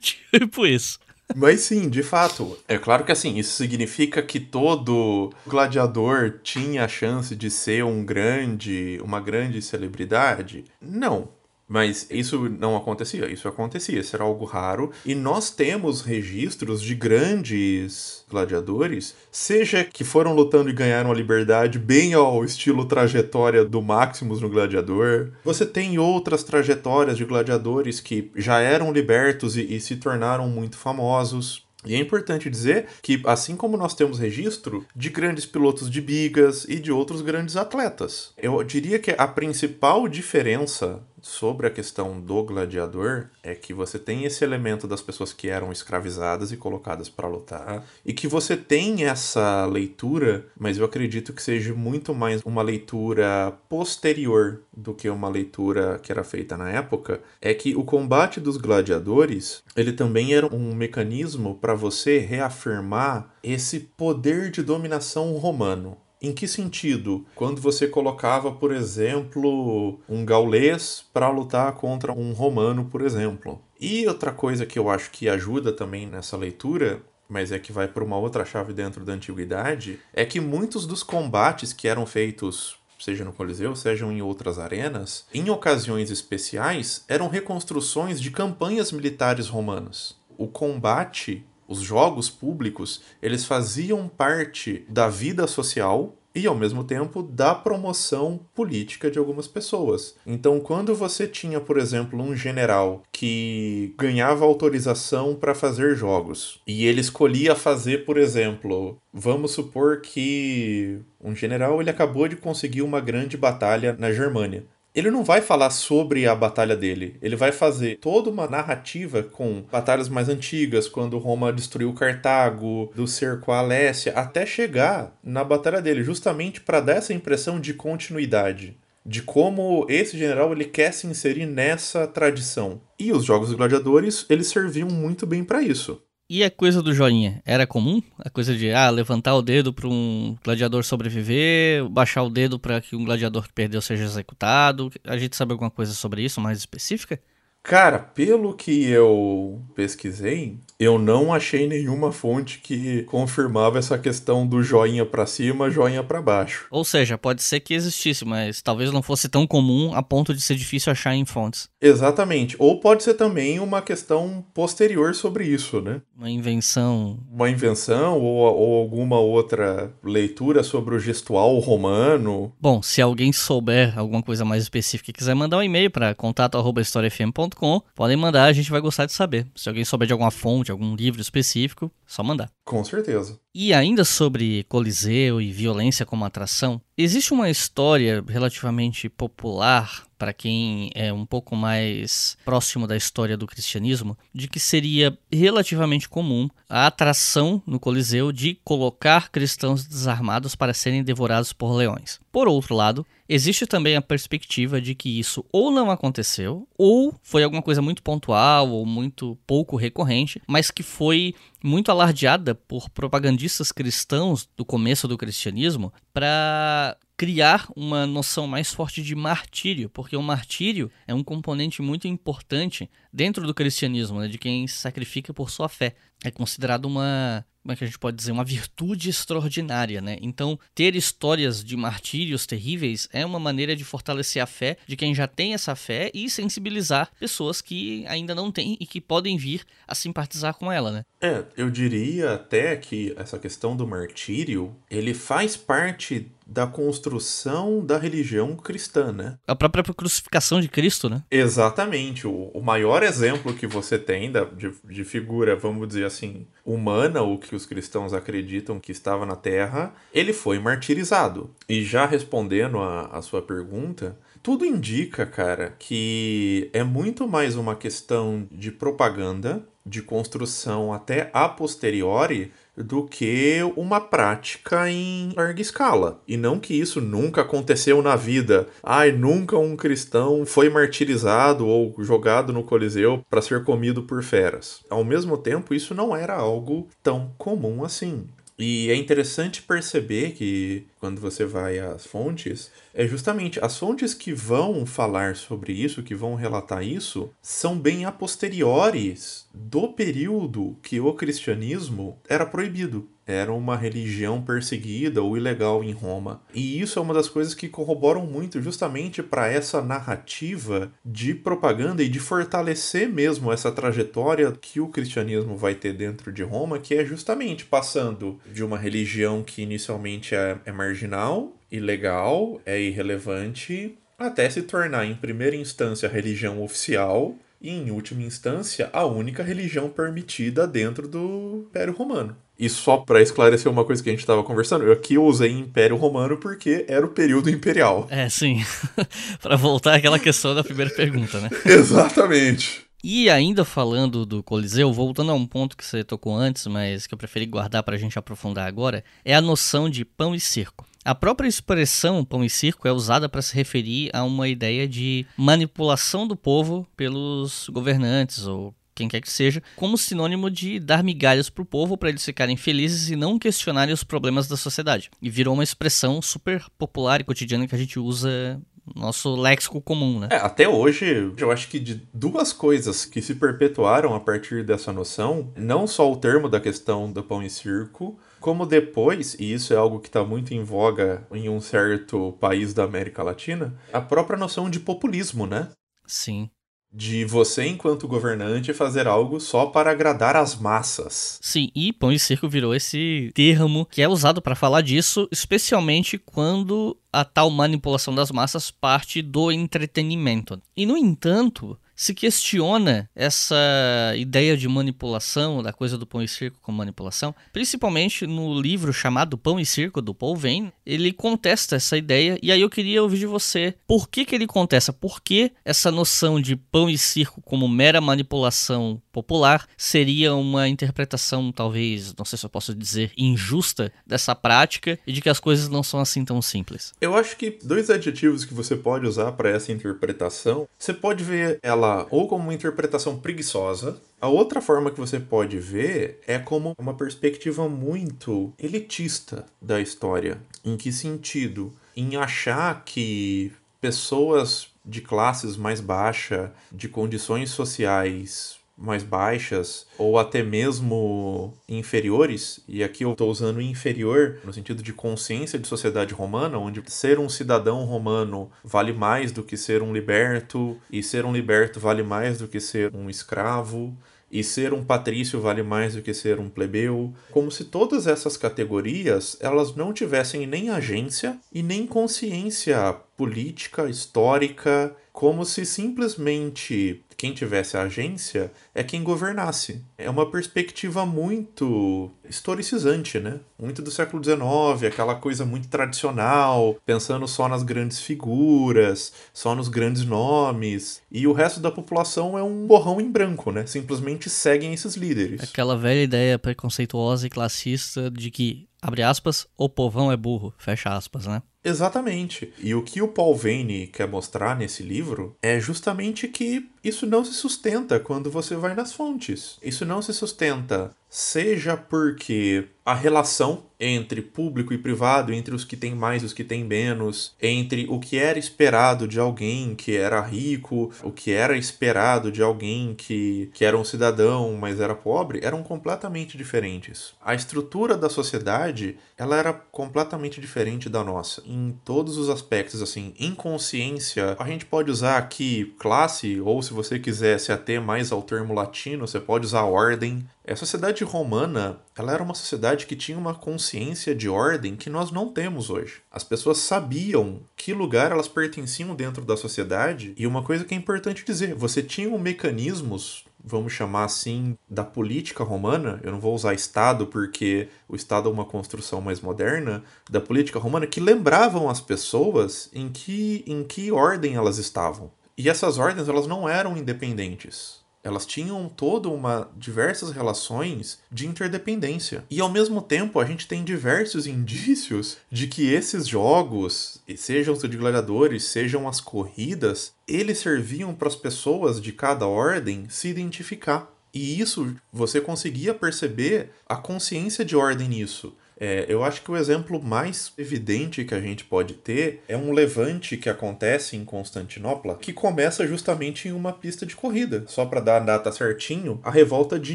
tipo isso. Mas sim, de fato. É claro que assim, isso significa que todo gladiador tinha a chance de ser um grande, uma grande celebridade? Não. Mas isso não acontecia, isso acontecia, isso era algo raro. E nós temos registros de grandes gladiadores, seja que foram lutando e ganharam a liberdade bem ao estilo trajetória do Maximus no Gladiador. Você tem outras trajetórias de gladiadores que já eram libertos e, e se tornaram muito famosos. E é importante dizer que, assim como nós temos registro de grandes pilotos de bigas e de outros grandes atletas, eu diria que a principal diferença sobre a questão do gladiador é que você tem esse elemento das pessoas que eram escravizadas e colocadas para lutar, e que você tem essa leitura, mas eu acredito que seja muito mais uma leitura posterior do que uma leitura que era feita na época, é que o combate dos gladiadores, ele também era um mecanismo para você reafirmar esse poder de dominação romano. Em que sentido? Quando você colocava, por exemplo, um gaulês para lutar contra um romano, por exemplo. E outra coisa que eu acho que ajuda também nessa leitura mas é que vai para uma outra chave dentro da antiguidade, é que muitos dos combates que eram feitos, seja no Coliseu, sejam em outras arenas, em ocasiões especiais, eram reconstruções de campanhas militares romanas. O combate os jogos públicos, eles faziam parte da vida social e ao mesmo tempo da promoção política de algumas pessoas. Então, quando você tinha, por exemplo, um general que ganhava autorização para fazer jogos e ele escolhia fazer, por exemplo, vamos supor que um general ele acabou de conseguir uma grande batalha na Germânia ele não vai falar sobre a batalha dele. Ele vai fazer toda uma narrativa com batalhas mais antigas, quando Roma destruiu Cartago, do cerco a Alessia, até chegar na batalha dele, justamente para dar essa impressão de continuidade, de como esse general ele quer se inserir nessa tradição. E os jogos dos gladiadores, eles serviam muito bem para isso. E a coisa do joinha? Era comum? A coisa de ah, levantar o dedo para um gladiador sobreviver, baixar o dedo para que um gladiador que perdeu seja executado? A gente sabe alguma coisa sobre isso mais específica? Cara, pelo que eu pesquisei, eu não achei nenhuma fonte que confirmava essa questão do joinha para cima, joinha para baixo. Ou seja, pode ser que existisse, mas talvez não fosse tão comum a ponto de ser difícil achar em fontes. Exatamente. Ou pode ser também uma questão posterior sobre isso, né? Uma invenção. Uma invenção ou, ou alguma outra leitura sobre o gestual romano. Bom, se alguém souber alguma coisa mais específica e quiser mandar um e-mail para contato@historiafm.com, podem mandar, a gente vai gostar de saber. Se alguém souber de alguma fonte algum livro específico, só mandar. Com certeza. E ainda sobre Coliseu e violência como atração, existe uma história relativamente popular para quem é um pouco mais próximo da história do cristianismo, de que seria relativamente comum a atração no Coliseu de colocar cristãos desarmados para serem devorados por leões. Por outro lado, existe também a perspectiva de que isso ou não aconteceu, ou foi alguma coisa muito pontual ou muito pouco recorrente, mas que foi muito alardeada por propagandistas cristãos do começo do cristianismo para criar uma noção mais forte de martírio, porque o martírio é um componente muito importante dentro do cristianismo, né, de quem se sacrifica por sua fé. É considerado uma como é que a gente pode dizer, uma virtude extraordinária, né? Então, ter histórias de martírios terríveis é uma maneira de fortalecer a fé de quem já tem essa fé e sensibilizar pessoas que ainda não têm e que podem vir a simpatizar com ela, né? É, eu diria até que essa questão do martírio, ele faz parte da construção da religião cristã, né? A própria crucificação de Cristo, né? Exatamente. O, o maior exemplo que você tem da, de, de figura, vamos dizer assim, humana, o que os cristãos acreditam que estava na Terra, ele foi martirizado. E já respondendo a, a sua pergunta, tudo indica, cara, que é muito mais uma questão de propaganda, de construção até a posteriori, do que uma prática em larga escala. E não que isso nunca aconteceu na vida. Ai, nunca um cristão foi martirizado ou jogado no Coliseu para ser comido por feras. Ao mesmo tempo, isso não era algo tão comum assim. E é interessante perceber que quando você vai às fontes, é justamente as fontes que vão falar sobre isso, que vão relatar isso, são bem a posteriores do período que o cristianismo era proibido era uma religião perseguida ou ilegal em Roma. E isso é uma das coisas que corroboram muito justamente para essa narrativa de propaganda e de fortalecer mesmo essa trajetória que o cristianismo vai ter dentro de Roma, que é justamente passando de uma religião que inicialmente é, é marginal, ilegal, é irrelevante, até se tornar, em primeira instância, religião oficial e, em última instância, a única religião permitida dentro do Império Romano. E só para esclarecer uma coisa que a gente estava conversando, eu aqui usei Império Romano porque era o período imperial. É, sim. para voltar àquela questão da primeira pergunta, né? Exatamente. E ainda falando do Coliseu, voltando a um ponto que você tocou antes, mas que eu preferi guardar para a gente aprofundar agora, é a noção de pão e circo. A própria expressão pão e circo é usada para se referir a uma ideia de manipulação do povo pelos governantes ou quem quer que seja, como sinônimo de dar migalhas pro povo para eles ficarem felizes e não questionarem os problemas da sociedade. E virou uma expressão super popular e cotidiana que a gente usa nosso léxico comum, né? É, até hoje, eu acho que de duas coisas que se perpetuaram a partir dessa noção, não só o termo da questão do pão e circo, como depois, e isso é algo que está muito em voga em um certo país da América Latina, a própria noção de populismo, né? Sim de você, enquanto governante, fazer algo só para agradar as massas. Sim, e pão e circo virou esse termo que é usado para falar disso, especialmente quando a tal manipulação das massas parte do entretenimento. E no entanto, se questiona essa ideia de manipulação, da coisa do pão e circo como manipulação, principalmente no livro chamado Pão e Circo, do Paul Vane, ele contesta essa ideia, e aí eu queria ouvir de você por que, que ele contesta, por que essa noção de pão e circo como mera manipulação popular seria uma interpretação, talvez, não sei se eu posso dizer, injusta dessa prática e de que as coisas não são assim tão simples. Eu acho que dois adjetivos que você pode usar para essa interpretação, você pode ver ela ou como uma interpretação preguiçosa. A outra forma que você pode ver é como uma perspectiva muito elitista da história. Em que sentido? Em achar que pessoas de classes mais baixa, de condições sociais mais baixas ou até mesmo inferiores, e aqui eu estou usando inferior no sentido de consciência de sociedade romana, onde ser um cidadão romano vale mais do que ser um liberto, e ser um liberto vale mais do que ser um escravo, e ser um patrício vale mais do que ser um plebeu, como se todas essas categorias elas não tivessem nem agência e nem consciência política, histórica, como se simplesmente quem tivesse a agência é quem governasse. É uma perspectiva muito historicizante, né? Muito do século XIX, aquela coisa muito tradicional, pensando só nas grandes figuras, só nos grandes nomes, e o resto da população é um borrão em branco, né? Simplesmente seguem esses líderes. Aquela velha ideia preconceituosa e classista de que, abre aspas, o povão é burro, fecha aspas, né? Exatamente. E o que o Paul Vane quer mostrar nesse livro é justamente que isso não se sustenta quando você vai nas fontes. Isso não se sustenta seja porque a relação entre público e privado, entre os que têm mais e os que têm menos, entre o que era esperado de alguém que era rico, o que era esperado de alguém que, que era um cidadão, mas era pobre, eram completamente diferentes. A estrutura da sociedade, ela era completamente diferente da nossa, em todos os aspectos, assim, em consciência, a gente pode usar aqui classe, ou se você quiser se ater mais ao termo latino, você pode usar ordem, a sociedade romana, ela era uma sociedade que tinha uma consciência de ordem que nós não temos hoje. As pessoas sabiam que lugar elas pertenciam dentro da sociedade, e uma coisa que é importante dizer, você tinha mecanismos vamos chamar assim, da política romana, eu não vou usar Estado porque o Estado é uma construção mais moderna, da política romana que lembravam as pessoas em que, em que ordem elas estavam. E essas ordens elas não eram independentes elas tinham toda uma diversas relações de interdependência. E ao mesmo tempo, a gente tem diversos indícios de que esses jogos, sejam os de gladiadores, sejam as corridas, eles serviam para as pessoas de cada ordem se identificar. E isso você conseguia perceber a consciência de ordem nisso. É, eu acho que o exemplo mais evidente que a gente pode ter é um levante que acontece em Constantinopla, que começa justamente em uma pista de corrida. Só para dar a data certinho, a revolta de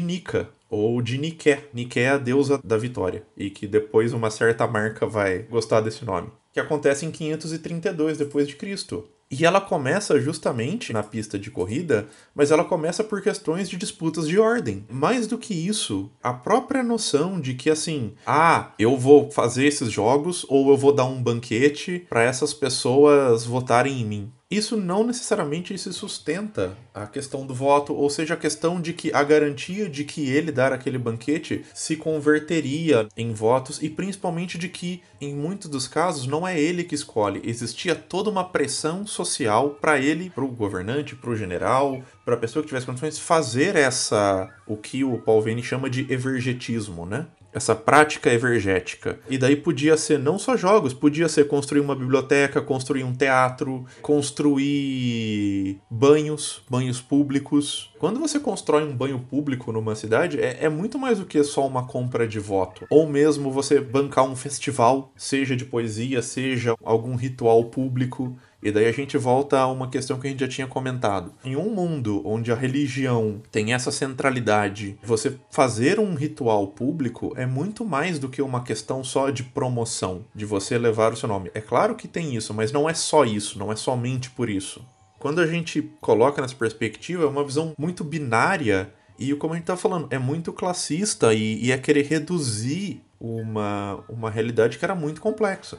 Nica, ou de Nike. Nike é a deusa da vitória, e que depois uma certa marca vai gostar desse nome. Que acontece em 532 depois de Cristo. E ela começa justamente na pista de corrida, mas ela começa por questões de disputas de ordem. Mais do que isso, a própria noção de que assim, ah, eu vou fazer esses jogos ou eu vou dar um banquete para essas pessoas votarem em mim isso não necessariamente se sustenta a questão do voto, ou seja, a questão de que a garantia de que ele dar aquele banquete se converteria em votos e principalmente de que em muitos dos casos não é ele que escolhe, existia toda uma pressão social para ele, para o governante, para o general, para a pessoa que tivesse condições fazer essa o que o Paul Vane chama de evergetismo, né? Essa prática evergética. E daí podia ser não só jogos, podia ser construir uma biblioteca, construir um teatro, construir banhos, banhos públicos. Quando você constrói um banho público numa cidade, é, é muito mais do que só uma compra de voto. Ou mesmo você bancar um festival, seja de poesia, seja algum ritual público. E daí a gente volta a uma questão que a gente já tinha comentado. Em um mundo onde a religião tem essa centralidade, você fazer um ritual público é muito mais do que uma questão só de promoção, de você levar o seu nome. É claro que tem isso, mas não é só isso, não é somente por isso. Quando a gente coloca nessa perspectiva, é uma visão muito binária e, como a gente está falando, é muito classista e, e é querer reduzir uma, uma realidade que era muito complexa.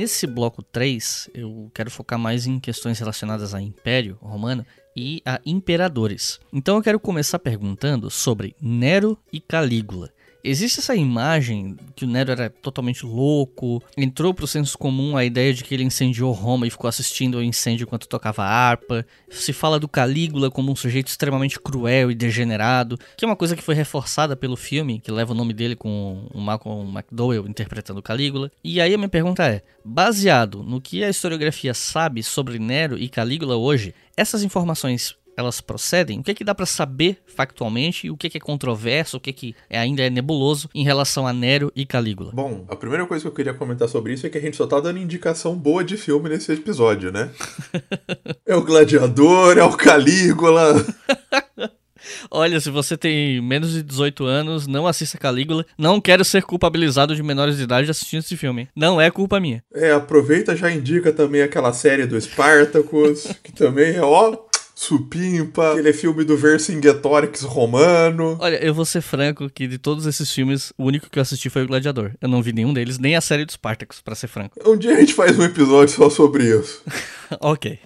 Nesse bloco 3, eu quero focar mais em questões relacionadas a Império Romano e a imperadores. Então eu quero começar perguntando sobre Nero e Calígula. Existe essa imagem que o Nero era totalmente louco, entrou pro senso comum a ideia de que ele incendiou Roma e ficou assistindo ao incêndio enquanto tocava harpa. Se fala do Calígula como um sujeito extremamente cruel e degenerado, que é uma coisa que foi reforçada pelo filme, que leva o nome dele com o Malcolm McDowell interpretando Calígula. E aí a minha pergunta é: baseado no que a historiografia sabe sobre Nero e Calígula hoje, essas informações elas procedem, o que é que dá para saber factualmente e o que é que é controverso, o que é que é, ainda é nebuloso em relação a Nero e Calígula. Bom, a primeira coisa que eu queria comentar sobre isso é que a gente só tá dando indicação boa de filme nesse episódio, né? é o Gladiador, é o Calígula. Olha, se você tem menos de 18 anos, não assista Calígula. Não quero ser culpabilizado de menores de idade assistindo esse filme. Não é culpa minha. É, aproveita já indica também aquela série do Spartacus, que também é ó. Supimpa, aquele filme do Vercingetorix romano. Olha, eu vou ser franco que de todos esses filmes, o único que eu assisti foi o Gladiador. Eu não vi nenhum deles, nem a série dos Spartacus, pra ser franco. Um dia a gente faz um episódio só sobre isso. ok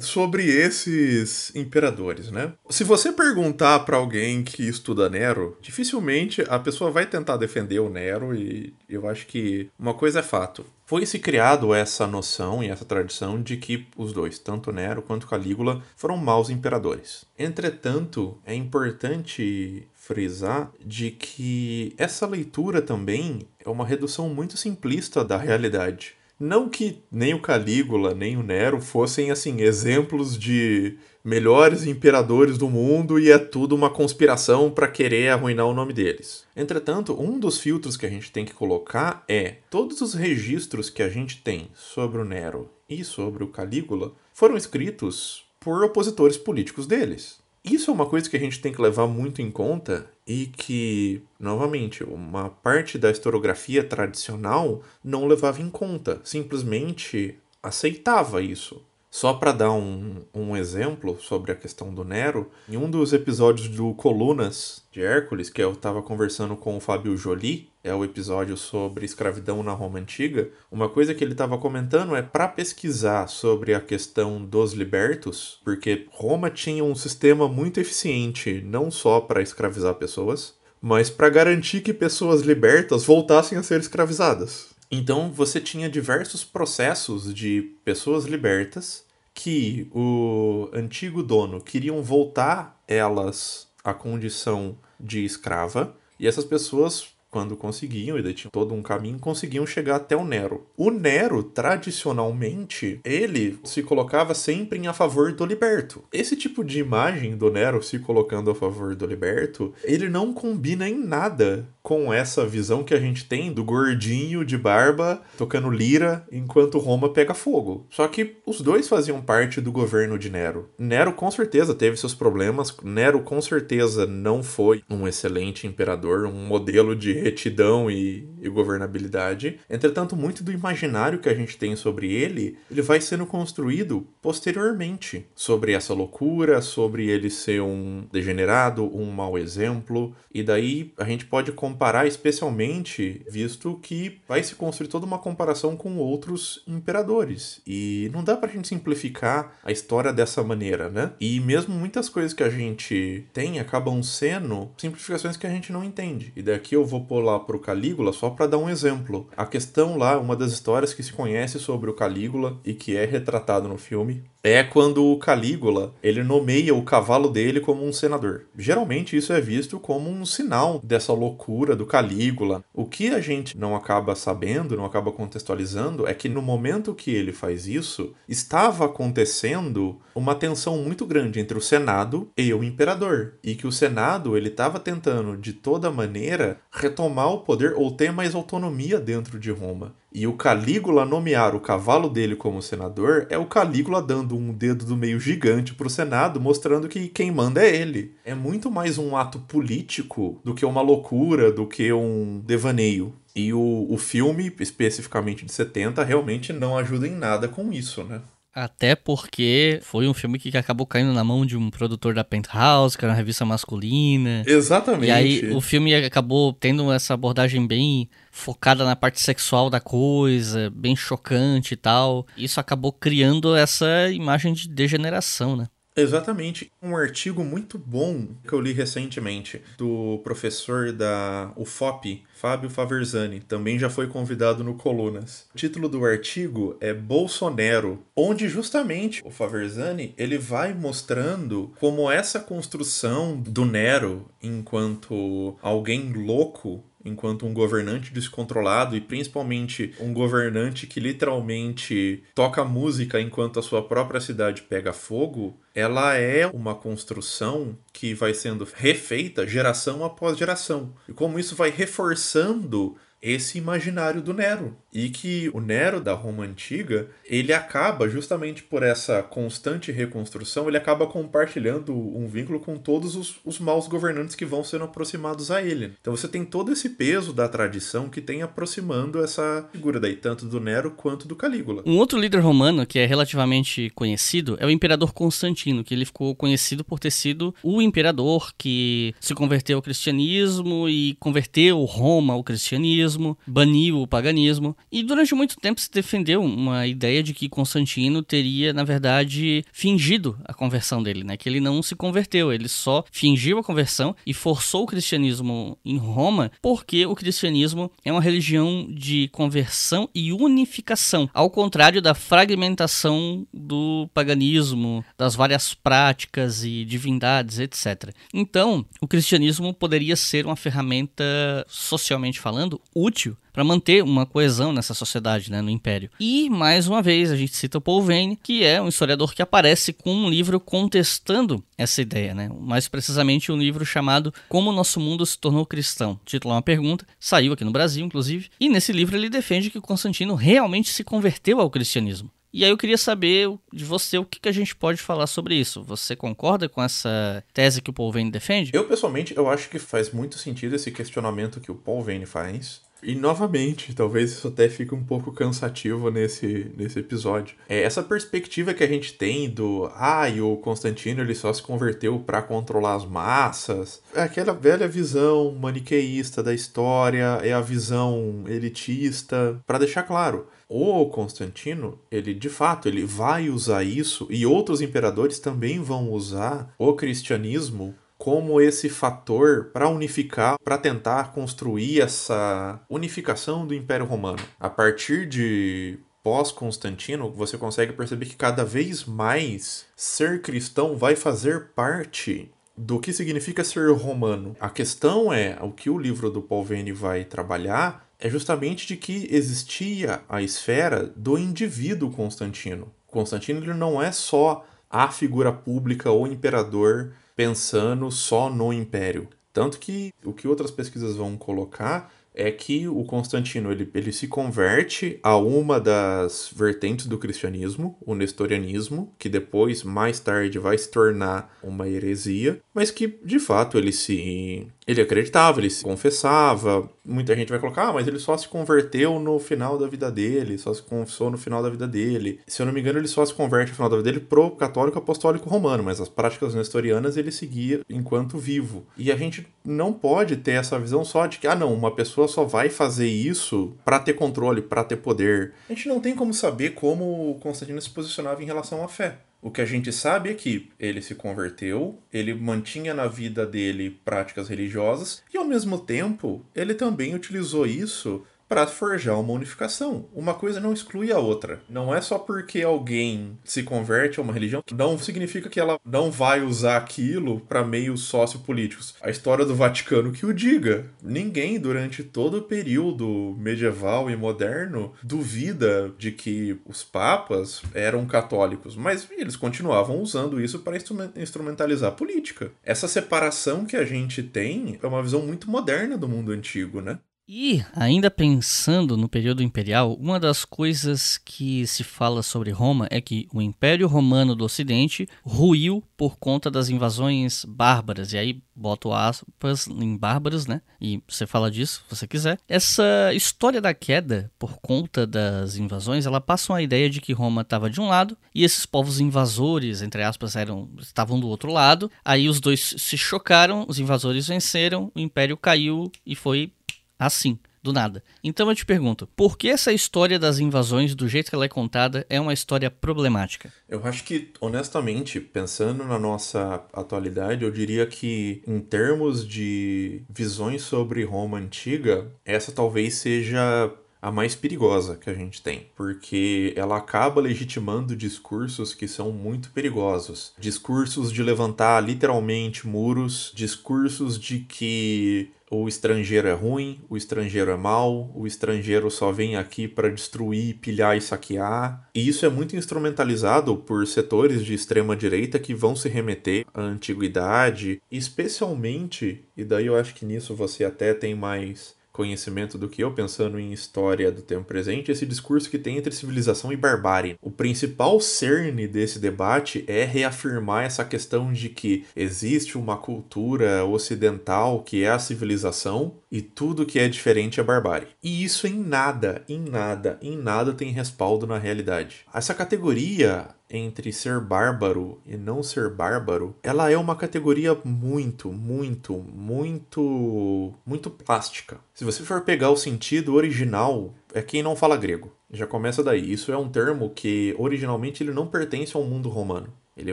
sobre esses imperadores, né? Se você perguntar para alguém que estuda Nero, dificilmente a pessoa vai tentar defender o Nero e eu acho que uma coisa é fato. Foi se criado essa noção e essa tradição de que os dois, tanto Nero quanto Calígula, foram maus imperadores. Entretanto, é importante frisar de que essa leitura também é uma redução muito simplista da realidade. Não que nem o Calígula, nem o Nero fossem, assim, exemplos de melhores imperadores do mundo e é tudo uma conspiração para querer arruinar o nome deles. Entretanto, um dos filtros que a gente tem que colocar é todos os registros que a gente tem sobre o Nero e sobre o Calígula foram escritos por opositores políticos deles. Isso é uma coisa que a gente tem que levar muito em conta e que, novamente, uma parte da historiografia tradicional não levava em conta, simplesmente aceitava isso. Só para dar um, um exemplo sobre a questão do Nero, em um dos episódios do Colunas de Hércules, que eu estava conversando com o Fábio Joly, é o episódio sobre escravidão na Roma Antiga, uma coisa que ele estava comentando é para pesquisar sobre a questão dos libertos, porque Roma tinha um sistema muito eficiente não só para escravizar pessoas, mas para garantir que pessoas libertas voltassem a ser escravizadas. Então você tinha diversos processos de pessoas libertas que o antigo dono queriam voltar elas à condição de escrava e essas pessoas quando conseguiam, e daí tinha todo um caminho, conseguiam chegar até o Nero. O Nero, tradicionalmente, ele se colocava sempre em a favor do liberto. Esse tipo de imagem do Nero se colocando a favor do liberto, ele não combina em nada com essa visão que a gente tem do gordinho de barba tocando lira enquanto Roma pega fogo. Só que os dois faziam parte do governo de Nero. Nero com certeza teve seus problemas, Nero com certeza não foi um excelente imperador, um modelo de retidão e, e, governabilidade. Entretanto, muito do imaginário que a gente tem sobre ele, ele vai sendo construído posteriormente sobre essa loucura, sobre ele ser um degenerado, um mau exemplo. E daí a gente pode comparar especialmente, visto que vai se construir toda uma comparação com outros imperadores. E não dá pra gente simplificar a história dessa maneira, né? E mesmo muitas coisas que a gente tem acabam sendo simplificações que a gente não entende. E daqui eu vou pôr lá pro Calígula só para dar um exemplo. A questão lá, uma das histórias que se conhece sobre o Calígula e que é retratado no filme, é quando o Calígula ele nomeia o cavalo dele como um senador. Geralmente isso é visto como um sinal dessa loucura do Calígula. O que a gente não acaba sabendo, não acaba contextualizando, é que no momento que ele faz isso, estava acontecendo uma tensão muito grande entre o Senado e o imperador, e que o Senado ele estava tentando de toda maneira retomar o poder ou ter mais autonomia dentro de Roma. E o Calígula nomear o cavalo dele como senador é o Calígula dando um dedo do meio gigante pro Senado, mostrando que quem manda é ele. É muito mais um ato político do que uma loucura, do que um devaneio. E o, o filme, especificamente de 70, realmente não ajuda em nada com isso, né? Até porque foi um filme que acabou caindo na mão de um produtor da Penthouse, que era uma revista masculina. Exatamente. E aí o filme acabou tendo essa abordagem bem focada na parte sexual da coisa, bem chocante e tal. Isso acabou criando essa imagem de degeneração, né? Exatamente. Um artigo muito bom que eu li recentemente do professor da UFOP, Fábio Faverzani, também já foi convidado no Colunas. O título do artigo é Bolsonaro, onde justamente o Faverzani ele vai mostrando como essa construção do Nero enquanto alguém louco enquanto um governante descontrolado e principalmente um governante que literalmente toca música enquanto a sua própria cidade pega fogo, ela é uma construção que vai sendo refeita geração após geração. E como isso vai reforçando esse imaginário do Nero. E que o Nero da Roma antiga, ele acaba justamente por essa constante reconstrução, ele acaba compartilhando um vínculo com todos os, os maus governantes que vão sendo aproximados a ele. Então você tem todo esse peso da tradição que tem aproximando essa figura daí, tanto do Nero quanto do Calígula. Um outro líder romano que é relativamente conhecido é o imperador Constantino, que ele ficou conhecido por ter sido o imperador que se converteu ao cristianismo e converteu Roma ao cristianismo, baniu o paganismo. E durante muito tempo se defendeu uma ideia de que Constantino teria, na verdade, fingido a conversão dele, né? Que ele não se converteu, ele só fingiu a conversão e forçou o cristianismo em Roma, porque o cristianismo é uma religião de conversão e unificação, ao contrário da fragmentação do paganismo, das várias práticas e divindades, etc. Então, o cristianismo poderia ser uma ferramenta socialmente falando útil para manter uma coesão nessa sociedade, né, no Império. E, mais uma vez, a gente cita o Paul Vane, que é um historiador que aparece com um livro contestando essa ideia, né? mais precisamente um livro chamado Como o Nosso Mundo se Tornou Cristão. Título é uma pergunta, saiu aqui no Brasil, inclusive, e nesse livro ele defende que Constantino realmente se converteu ao cristianismo. E aí eu queria saber de você o que, que a gente pode falar sobre isso. Você concorda com essa tese que o Paul Vane defende? Eu, pessoalmente, eu acho que faz muito sentido esse questionamento que o Paul Vane faz. E novamente, talvez isso até fique um pouco cansativo nesse, nesse episódio. É essa perspectiva que a gente tem do ah, e o Constantino ele só se converteu para controlar as massas. É aquela velha visão maniqueísta da história, é a visão elitista. Para deixar claro, o Constantino, ele de fato, ele vai usar isso e outros imperadores também vão usar o cristianismo como esse fator para unificar, para tentar construir essa unificação do Império Romano. A partir de pós-Constantino, você consegue perceber que cada vez mais ser cristão vai fazer parte do que significa ser romano. A questão é, o que o livro do Paul Vane vai trabalhar é justamente de que existia a esfera do indivíduo Constantino. Constantino ele não é só a figura pública ou imperador pensando só no império. Tanto que o que outras pesquisas vão colocar é que o Constantino ele, ele se converte a uma das vertentes do cristianismo, o nestorianismo, que depois, mais tarde, vai se tornar uma heresia, mas que de fato ele se ele acreditava, ele se confessava. Muita gente vai colocar, ah, mas ele só se converteu no final da vida dele, só se confessou no final da vida dele. Se eu não me engano, ele só se converte no final da vida dele pro católico apostólico romano, mas as práticas nestorianas ele seguia enquanto vivo. E a gente não pode ter essa visão só de que, ah, não, uma pessoa só vai fazer isso para ter controle, para ter poder. A gente não tem como saber como Constantino se posicionava em relação à fé. O que a gente sabe é que ele se converteu, ele mantinha na vida dele práticas religiosas e, ao mesmo tempo, ele também utilizou isso para forjar uma unificação. Uma coisa não exclui a outra. Não é só porque alguém se converte a uma religião que não significa que ela não vai usar aquilo para meios sociopolíticos. A história do Vaticano que o diga. Ninguém durante todo o período medieval e moderno duvida de que os papas eram católicos, mas eles continuavam usando isso para instrumentalizar a política. Essa separação que a gente tem é uma visão muito moderna do mundo antigo, né? E, ainda pensando no período imperial, uma das coisas que se fala sobre Roma é que o Império Romano do Ocidente ruiu por conta das invasões bárbaras. E aí, boto aspas em bárbaros, né? E você fala disso, se você quiser. Essa história da queda por conta das invasões, ela passa uma ideia de que Roma estava de um lado e esses povos invasores, entre aspas, eram estavam do outro lado. Aí os dois se chocaram, os invasores venceram, o Império caiu e foi assim, do nada. Então eu te pergunto, por que essa história das invasões, do jeito que ela é contada, é uma história problemática? Eu acho que, honestamente, pensando na nossa atualidade, eu diria que, em termos de visões sobre Roma antiga, essa talvez seja a mais perigosa que a gente tem, porque ela acaba legitimando discursos que são muito perigosos. Discursos de levantar literalmente muros, discursos de que o estrangeiro é ruim, o estrangeiro é mau, o estrangeiro só vem aqui para destruir, pilhar e saquear. E isso é muito instrumentalizado por setores de extrema direita que vão se remeter à antiguidade, especialmente, e daí eu acho que nisso você até tem mais conhecimento do que eu, pensando em história do tempo presente, esse discurso que tem entre civilização e barbárie. O principal cerne desse debate é reafirmar essa questão de que existe uma cultura ocidental que é a civilização e tudo que é diferente é barbárie. E isso em nada, em nada, em nada tem respaldo na realidade. Essa categoria entre ser bárbaro e não ser bárbaro, ela é uma categoria muito, muito, muito, muito plástica. Se você for pegar o sentido original, é quem não fala grego. Já começa daí. Isso é um termo que originalmente ele não pertence ao mundo romano. Ele,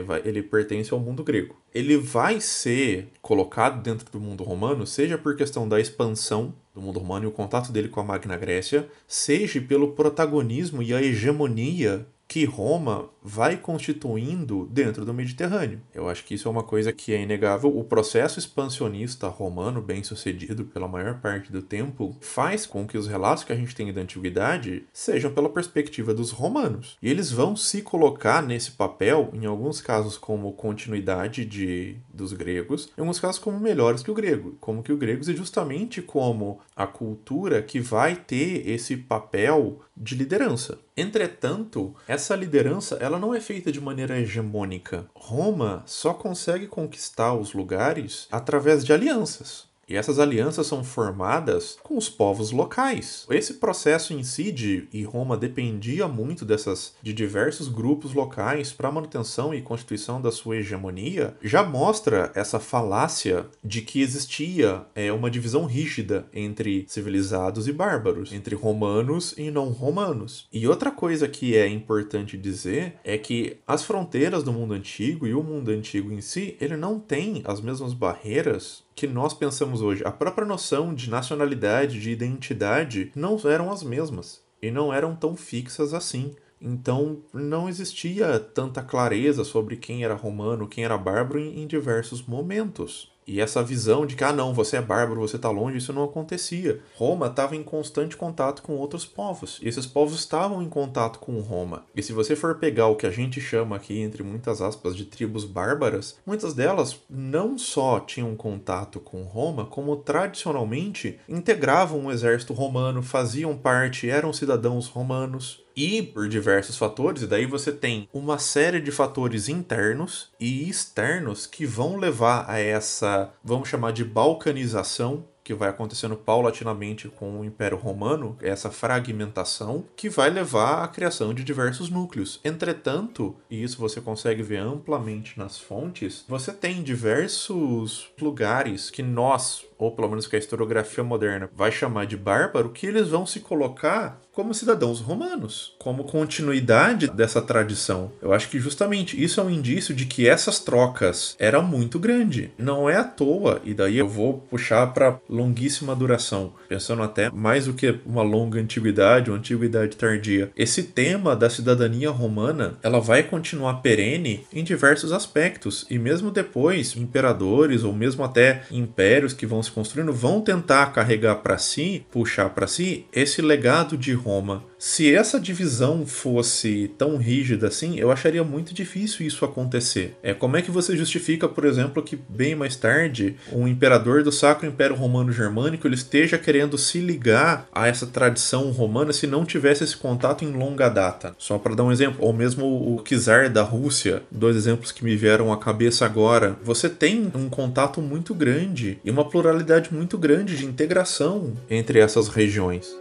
vai, ele pertence ao mundo grego. Ele vai ser colocado dentro do mundo romano, seja por questão da expansão do mundo romano e o contato dele com a Magna Grécia, seja pelo protagonismo e a hegemonia que Roma vai constituindo dentro do Mediterrâneo. Eu acho que isso é uma coisa que é inegável. O processo expansionista romano, bem sucedido pela maior parte do tempo, faz com que os relatos que a gente tem da antiguidade sejam pela perspectiva dos romanos. E eles vão se colocar nesse papel, em alguns casos como continuidade de, dos gregos, em alguns casos como melhores que o grego, como que o gregos, e justamente como a cultura que vai ter esse papel de liderança. Entretanto, essa liderança ela não é feita de maneira hegemônica. Roma só consegue conquistar os lugares através de alianças. E essas alianças são formadas com os povos locais. Esse processo em si de e Roma dependia muito dessas de diversos grupos locais para manutenção e constituição da sua hegemonia, já mostra essa falácia de que existia é, uma divisão rígida entre civilizados e bárbaros, entre romanos e não romanos. E outra coisa que é importante dizer é que as fronteiras do mundo antigo e o mundo antigo em si, ele não tem as mesmas barreiras que nós pensamos hoje. A própria noção de nacionalidade, de identidade, não eram as mesmas e não eram tão fixas assim. Então não existia tanta clareza sobre quem era romano, quem era bárbaro em, em diversos momentos. E essa visão de que, ah, não, você é bárbaro, você está longe, isso não acontecia. Roma estava em constante contato com outros povos. E esses povos estavam em contato com Roma. E se você for pegar o que a gente chama aqui, entre muitas aspas, de tribos bárbaras, muitas delas não só tinham contato com Roma, como tradicionalmente integravam o exército romano, faziam parte, eram cidadãos romanos e por diversos fatores, e daí você tem uma série de fatores internos e externos que vão levar a essa, vamos chamar de balcanização que vai acontecendo paulatinamente com o Império Romano, essa fragmentação, que vai levar à criação de diversos núcleos. Entretanto, e isso você consegue ver amplamente nas fontes, você tem diversos lugares que nós, ou pelo menos que a historiografia moderna vai chamar de bárbaro, que eles vão se colocar como cidadãos romanos, como continuidade dessa tradição. Eu acho que justamente isso é um indício de que essas trocas eram muito grande. Não é à toa, e daí eu vou puxar para longuíssima duração, pensando até mais do que uma longa antiguidade, uma antiguidade tardia. Esse tema da cidadania romana, ela vai continuar perene em diversos aspectos, e mesmo depois, imperadores ou mesmo até impérios que vão se construindo vão tentar carregar para si, puxar para si esse legado de Roma. Se essa divisão fosse tão rígida assim, eu acharia muito difícil isso acontecer. É como é que você justifica, por exemplo, que bem mais tarde um imperador do Sacro Império Romano Germânico ele esteja querendo se ligar a essa tradição romana se não tivesse esse contato em longa data? Só para dar um exemplo, ou mesmo o czar da Rússia, dois exemplos que me vieram à cabeça agora. Você tem um contato muito grande e uma pluralidade muito grande de integração entre essas regiões.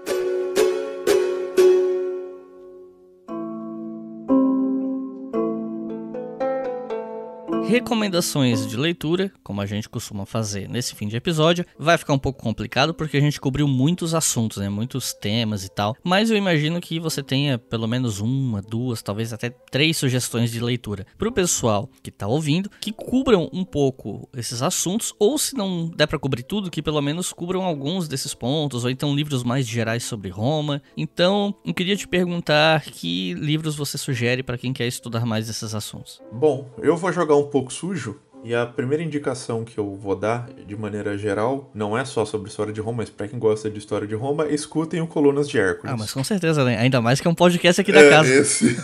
Recomendações de leitura, como a gente costuma fazer nesse fim de episódio, vai ficar um pouco complicado porque a gente cobriu muitos assuntos, né, muitos temas e tal. Mas eu imagino que você tenha pelo menos uma, duas, talvez até três sugestões de leitura para o pessoal que está ouvindo, que cubram um pouco esses assuntos, ou se não der para cobrir tudo, que pelo menos cubram alguns desses pontos, ou então livros mais gerais sobre Roma. Então, eu queria te perguntar que livros você sugere para quem quer estudar mais esses assuntos. Bom, eu vou jogar um pouco sujo. E a primeira indicação que eu vou dar, de maneira geral, não é só sobre história de Roma, mas para quem gosta de história de Roma, escutem o Colunas de Hércules. Ah, mas com certeza, né? Ainda mais que é um podcast aqui da é, casa. Esse...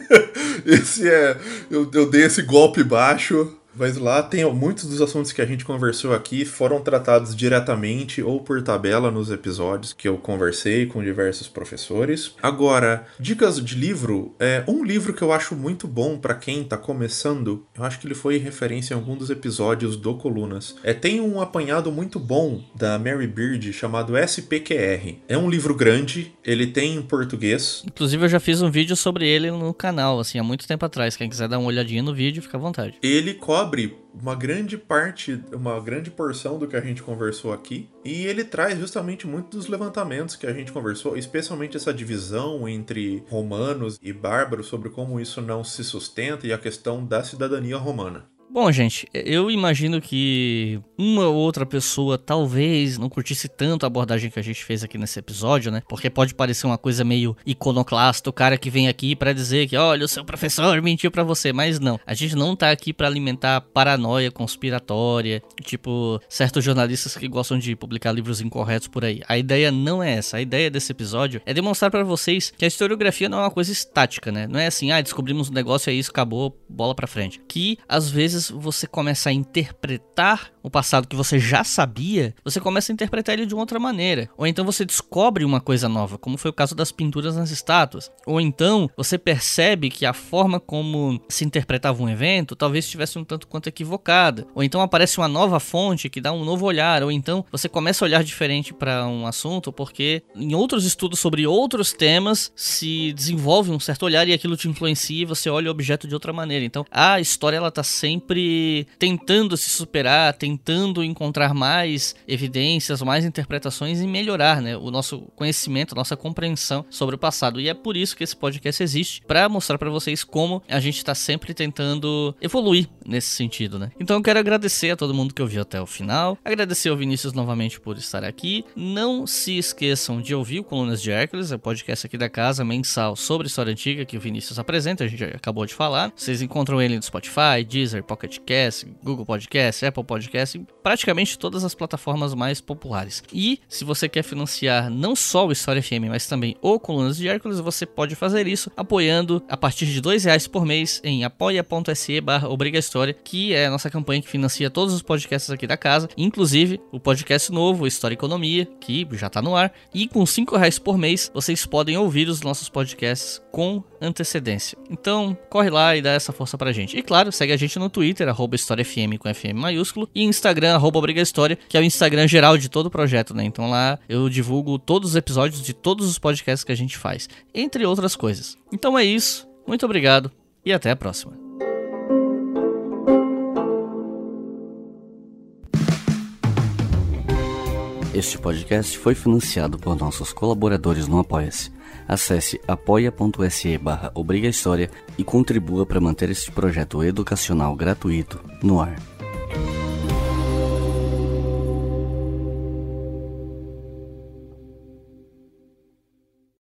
esse é. Eu, eu dei esse golpe baixo Mas lá tem muitos dos assuntos que a gente conversou aqui foram tratados diretamente ou por tabela nos episódios que eu conversei com diversos professores. Agora, dicas de livro, é um livro que eu acho muito bom para quem tá começando. Eu acho que ele foi referência em algum dos episódios do Colunas. É tem um apanhado muito bom da Mary Beard chamado SPQR. É um livro grande, ele tem em português. Inclusive eu já fiz um vídeo sobre ele no canal, assim, há muito tempo atrás. Quem quiser dar uma olhadinha no vídeo, fica à vontade. Ele cobre uma grande parte, uma grande porção do que a gente conversou aqui, e ele traz justamente muito dos levantamentos que a gente conversou, especialmente essa divisão entre romanos e bárbaros sobre como isso não se sustenta e a questão da cidadania romana. Bom, gente, eu imagino que uma ou outra pessoa talvez não curtisse tanto a abordagem que a gente fez aqui nesse episódio, né? Porque pode parecer uma coisa meio iconoclasta, o cara que vem aqui para dizer que, olha, o seu professor mentiu para você, mas não. A gente não tá aqui para alimentar paranoia conspiratória, tipo certos jornalistas que gostam de publicar livros incorretos por aí. A ideia não é essa. A ideia desse episódio é demonstrar para vocês que a historiografia não é uma coisa estática, né? Não é assim, ah, descobrimos um negócio é isso, acabou, bola para frente. Que às vezes você começa a interpretar o passado que você já sabia, você começa a interpretar ele de uma outra maneira. Ou então você descobre uma coisa nova, como foi o caso das pinturas nas estátuas. Ou então você percebe que a forma como se interpretava um evento talvez estivesse um tanto quanto equivocada. Ou então aparece uma nova fonte que dá um novo olhar. Ou então você começa a olhar diferente para um assunto porque em outros estudos sobre outros temas se desenvolve um certo olhar e aquilo te influencia e você olha o objeto de outra maneira. Então a história ela tá sempre tentando se superar, tentando encontrar mais evidências, mais interpretações e melhorar né, o nosso conhecimento, a nossa compreensão sobre o passado. E é por isso que esse podcast existe, para mostrar para vocês como a gente está sempre tentando evoluir nesse sentido. Né? Então eu quero agradecer a todo mundo que ouviu até o final, agradecer ao Vinícius novamente por estar aqui. Não se esqueçam de ouvir o Colunas de Hércules, é o podcast aqui da casa mensal sobre história antiga que o Vinícius apresenta, a gente acabou de falar. Vocês encontram ele no Spotify, Deezer, Pocket Cast, Google Podcast, Apple Podcast, praticamente todas as plataformas mais populares. E se você quer financiar não só o História FM, mas também o Colunas de Hércules, você pode fazer isso apoiando a partir de dois reais por mês em apoia.se barra História, que é a nossa campanha que financia todos os podcasts aqui da casa, inclusive o podcast novo, História e Economia, que já está no ar, e com cinco reais por mês vocês podem ouvir os nossos podcasts com antecedência. Então, corre lá e dá essa força pra gente. E claro, segue a gente no Twitter, arroba HistóriaFM com FM maiúsculo, e Instagram, arroba Briga História, que é o Instagram geral de todo o projeto, né? Então lá eu divulgo todos os episódios de todos os podcasts que a gente faz, entre outras coisas. Então é isso, muito obrigado e até a próxima. Este podcast foi financiado por nossos colaboradores no Apoia-se. Acesse apoia.se barra e contribua para manter este projeto educacional gratuito no ar.